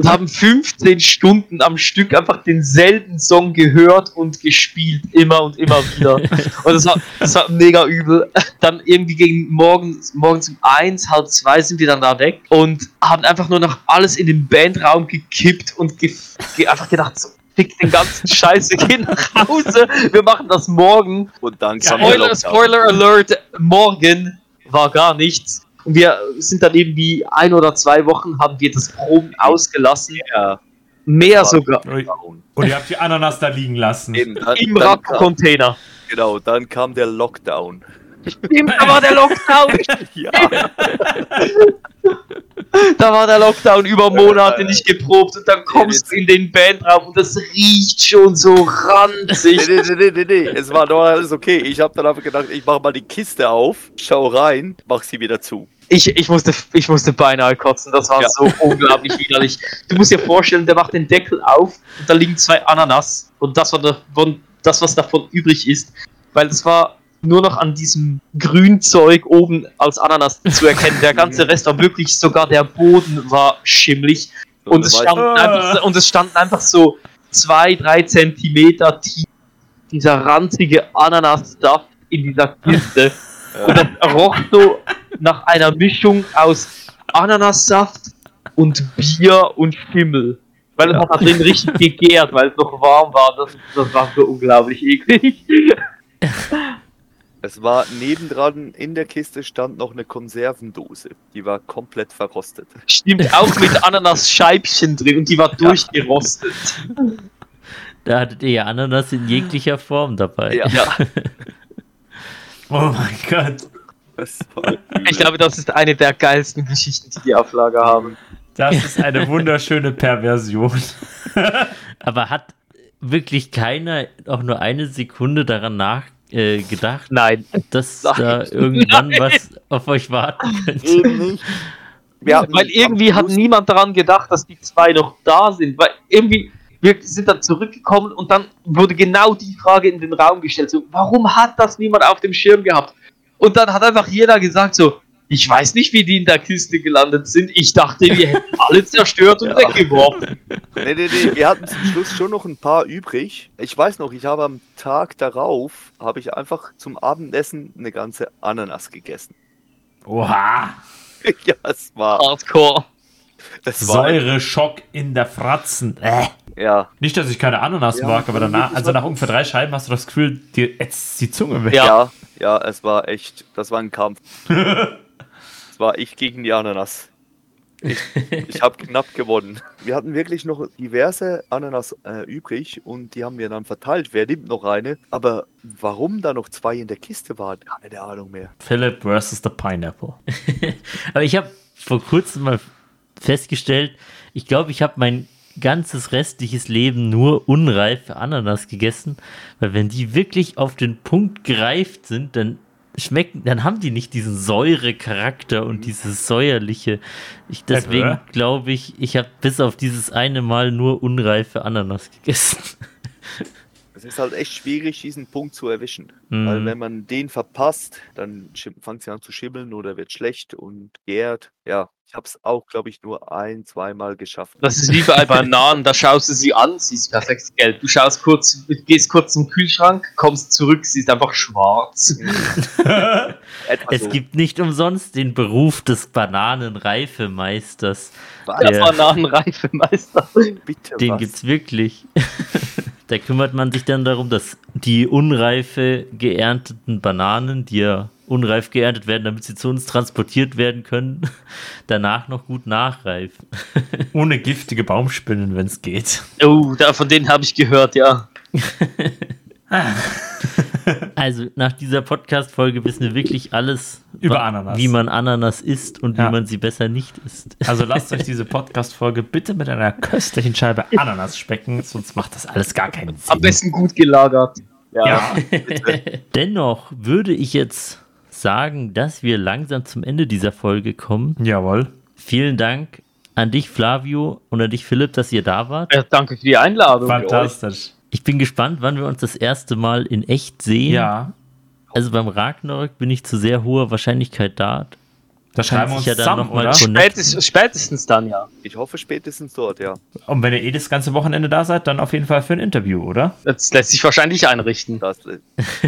und haben 15 Stunden am Stück einfach denselben Song gehört und gespielt, immer und immer wieder. <laughs> Und das war, das war mega übel. Dann irgendwie gegen morgens, morgens um eins, halb zwei sind wir dann da weg und haben einfach nur noch alles in den Bandraum gekippt und ge ge einfach gedacht, so, fick den ganzen Scheiß, wir gehen nach Hause, wir machen das morgen. Und dann Spoiler. Spoiler Alert, morgen war gar nichts. Und wir sind dann irgendwie ein oder zwei Wochen haben wir das Proben ausgelassen. Ja, Mehr sogar. Und ihr habt die Ananas da liegen lassen. eben, dann, Im Rack-Container. Genau, dann kam der Lockdown. Stimmt, da war der Lockdown. <laughs> Ja, Da war der Lockdown über Monate nicht geprobt und dann kommst du in den Bandraum und das riecht schon so ranzig. nee, nee, nee, nee, nee, es war doch alles okay. Ich habe dann einfach gedacht, ich mache mal die Kiste auf, schau rein, mach sie wieder zu. Ich, ich, musste, ich musste beinahe kotzen, das war Ja. so unglaublich widerlich. Du musst dir vorstellen, der macht den Deckel auf und da liegen zwei Ananas und das, war davon, das was davon übrig ist, weil es war nur noch an diesem Grünzeug oben als Ananas zu erkennen. Der ganze Rest war wirklich, sogar der Boden war schimmlig und es, standen einfach, und es standen einfach so zwei, drei Zentimeter tief dieser ranzige Ananas-Stuff in dieser Kiste. Und das roch so nach einer Mischung aus Ananassaft und Bier und Schimmel. Weil es hat da drin richtig gegärt, weil es noch warm war. Das, das war so unglaublich eklig. <laughs> Es war nebendran in der Kiste stand noch eine Konservendose. Die war komplett verrostet. Stimmt, auch mit Ananas-Scheibchen drin und die war durchgerostet. Da hattet ihr ja Ananas in jeglicher Form dabei. Ja. Ja, <laughs> Oh mein Gott. Ich glaube, das ist eine der geilsten Geschichten, die die auf Lager haben. Das ist eine wunderschöne Perversion. <laughs> Aber hat wirklich keiner auch nur eine Sekunde daran nachgedacht, äh, gedacht, Nein. dass Nein. da irgendwann was auf euch warten könnte? eben nicht. Hatten Weil irgendwie hat niemand daran gedacht, dass die zwei noch da sind. Weil irgendwie, wir sind dann zurückgekommen und dann wurde genau die Frage in den Raum gestellt. So, warum hat das niemand auf dem Schirm gehabt? Und dann hat einfach jeder gesagt so, ich weiß nicht, wie die in der Kiste gelandet sind. Ich dachte, wir hätten alle zerstört und weggeworfen. Nee, nee, nee, wir hatten zum Schluss schon noch ein paar übrig. Ich weiß noch, ich habe am Tag darauf, habe ich einfach zum Abendessen eine ganze Ananas gegessen. Oha. <laughs> ja, es war, Hardcore. es war, Säureschock in der Fratzen. Äh. ja, Nicht, dass ich keine Ananas Ja, mag, aber danach, also nach ungefähr drei Scheiben hast du das Gefühl, dir ätzt die Zunge weg. Ja. ja, ja, es war echt, das war ein Kampf. <laughs> war ich gegen die Ananas. Ich, ich habe <laughs> knapp gewonnen. Wir hatten wirklich noch diverse Ananas äh, übrig und die haben wir dann verteilt. Wer nimmt noch eine? Aber warum da noch zwei in der Kiste waren, keine Ahnung mehr. Philip versus the Pineapple. <laughs> Aber ich habe vor kurzem mal festgestellt, ich glaube, ich habe mein ganzes restliches Leben nur unreife Ananas gegessen, weil wenn die wirklich auf den Punkt gereift sind, dann schmecken, dann haben die nicht diesen Säurecharakter und dieses säuerliche. Ich, deswegen glaube ich, ich habe bis auf dieses eine Mal nur unreife Ananas gegessen. <laughs> Es ist halt echt schwierig, diesen Punkt zu erwischen. Mhm. Weil wenn man den verpasst, dann fängt sie an zu schimmeln oder wird schlecht und gärt. Ja, ich habe es auch, glaube ich, nur ein, zweimal geschafft. Das ist wie bei Bananen, da schaust du sie an, sie ist perfekt gelb. Du schaust kurz, gehst kurz zum Kühlschrank, kommst zurück, sie ist einfach schwarz. <laughs> Es so. gibt nicht umsonst den Beruf des Bananenreifemeisters. Der Der- Bananenreifemeister. Bitte Den was. gibt's wirklich. <laughs> da kümmert man sich dann darum, dass die unreife geernteten Bananen, die ja unreif geerntet werden, damit sie zu uns transportiert werden können, <laughs> danach noch gut nachreifen. <laughs> Ohne giftige Baumspinnen, wenn es geht. Oh, da, von denen habe ich gehört, ja. <laughs> Also nach dieser Podcast-Folge wissen wir wirklich alles Über Ananas. wie man Ananas isst und Ja. wie man sie besser nicht isst. Also lasst <laughs> euch diese Podcast-Folge bitte mit einer köstlichen Scheibe Ananas specken, sonst macht das alles gar keinen Sinn. Am besten gut gelagert. Ja. Ja, <laughs> Dennoch würde ich jetzt sagen, dass wir langsam zum Ende dieser Folge kommen. jawohl. Vielen Dank an dich, Flavio, und an dich, Philipp, dass ihr da wart. Ja, danke für die Einladung. Fantastisch. Ich bin gespannt, wann wir uns das erste Mal in echt sehen. Ja, Also beim Ragnarök bin ich zu sehr hoher Wahrscheinlichkeit da. da schreiben wir uns ja dann zusammen, noch mal oder? Spätestens, spätestens dann, ja. Ich hoffe spätestens dort, ja. Und wenn ihr eh das ganze Wochenende da seid, dann auf jeden Fall für ein Interview, oder? Das lässt sich wahrscheinlich einrichten. Das ist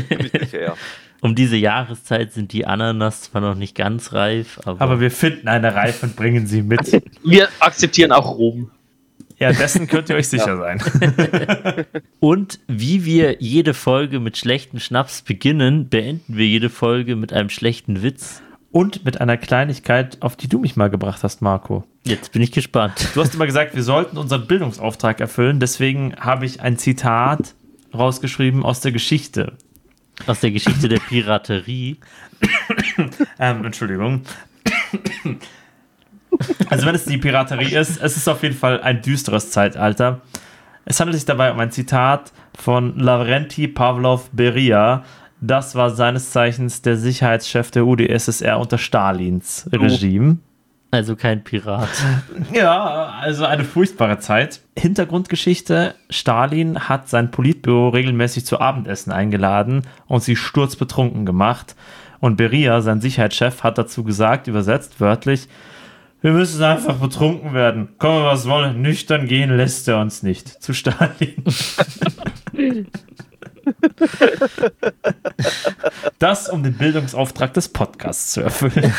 ziemlich sicher, ja. <laughs> Um diese Jahreszeit sind die Ananas zwar noch nicht ganz reif, aber, Aber wir finden eine Reife und bringen sie mit. Wir akzeptieren auch Rom. Ja, dessen könnt ihr euch <laughs> sicher sein. <laughs> und wie wir jede Folge mit schlechten Schnaps beginnen, beenden wir jede Folge mit einem schlechten Witz. Und mit einer Kleinigkeit, auf die du mich mal gebracht hast, Marco. Jetzt bin ich gespannt. Du hast immer gesagt, wir sollten unseren Bildungsauftrag erfüllen. Deswegen habe ich ein Zitat rausgeschrieben aus der Geschichte. Aus der Geschichte der Piraterie. <coughs> Ähm, Entschuldigung. Also wenn es die Piraterie ist, es ist auf jeden Fall ein düsteres Zeitalter. Es handelt sich dabei um ein Zitat von Lavrenti Pavlov Beria. Das war seines Zeichens der Sicherheitschef der UdSSR unter Stalins Regime. Also kein Pirat. Ja, also eine furchtbare Zeit. Hintergrundgeschichte: Stalin hat sein Politbüro regelmäßig zu Abendessen eingeladen und sie sturzbetrunken gemacht. Und Beria, sein Sicherheitschef, hat dazu gesagt, übersetzt wörtlich: Wir müssen einfach betrunken werden. Komme, was wolle, nüchtern gehen lässt er uns nicht. Zu Stalin. Das, um den Bildungsauftrag des Podcasts zu erfüllen.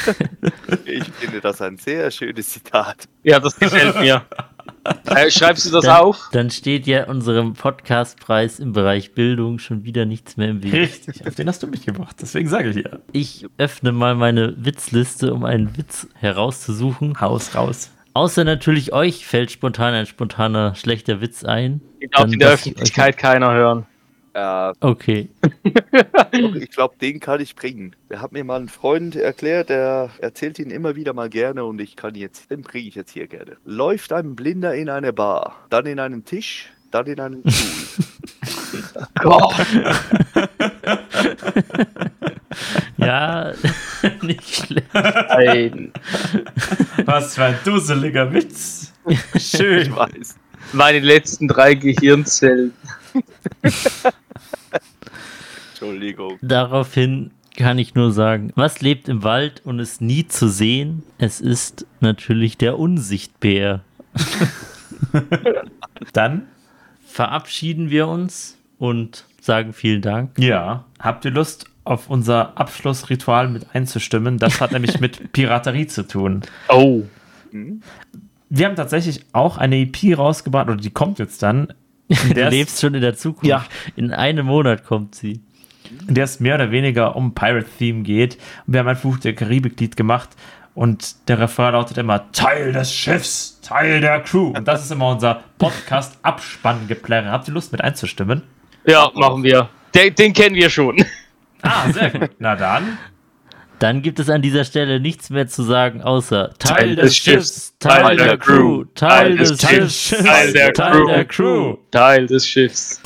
Ich finde das ein sehr schönes Zitat. Ja, das gefällt mir. Äh, schreibst du das Dann, auf? dann steht ja unserem Podcastpreis im Bereich Bildung schon wieder nichts mehr im Weg. Richtig, auf den hast du mich gebracht. Deswegen sage ich ja. Ich öffne mal meine Witzliste, um einen Witz herauszusuchen. Haus raus. Außer natürlich euch fällt spontan ein spontaner schlechter Witz ein. Den darf Dann in der Öffentlichkeit keiner hören. Äh, Okay. ich glaube, den kann ich bringen. Der hat mir mal ein Freund erklärt, der erzählt ihn immer wieder mal gerne und ich kann jetzt, den bringe ich jetzt hier gerne. Läuft ein Blinder in eine Bar, dann in einen Tisch, dann in einen Stuhl. <laughs> Gott. <laughs> Ja, <laughs> nicht schlecht. Nein. Was für ein dusseliger Witz. Schön. Ich weiß. Meine letzten drei Gehirnzellen. Entschuldigung. Daraufhin kann ich nur sagen, was lebt im Wald und ist nie zu sehen? Es ist natürlich der Unsichtbär. <laughs> Dann, Verabschieden wir uns und sagen vielen Dank. ja, habt ihr Lust, auf unser Abschlussritual mit einzustimmen? Das hat nämlich mit <laughs> Piraterie zu tun. Oh. Wir haben tatsächlich auch eine EP rausgebracht, oder die kommt jetzt dann. <laughs> Du lebst schon in der Zukunft. Ja. In einem Monat kommt sie. In der es mehr oder weniger um Pirate-Theme geht. Und wir haben ein Fluch der Karibik-Lied gemacht. Und der Refrain lautet immer Teil des Schiffs, Teil der Crew. Und das ist immer unser Podcast-Abspann-Geplärre. Habt ihr Lust mit einzustimmen? Ja, machen wir. Den, den kennen wir schon. Ah, sehr gut. Na dann. Dann gibt es an dieser Stelle nichts mehr zu sagen, außer Teil, Teil des des Schiffs, Schiffs, Teil der Crew, Teil des Schiffs, Teil der Teil der Crew. Crew. Teil des Schiffs.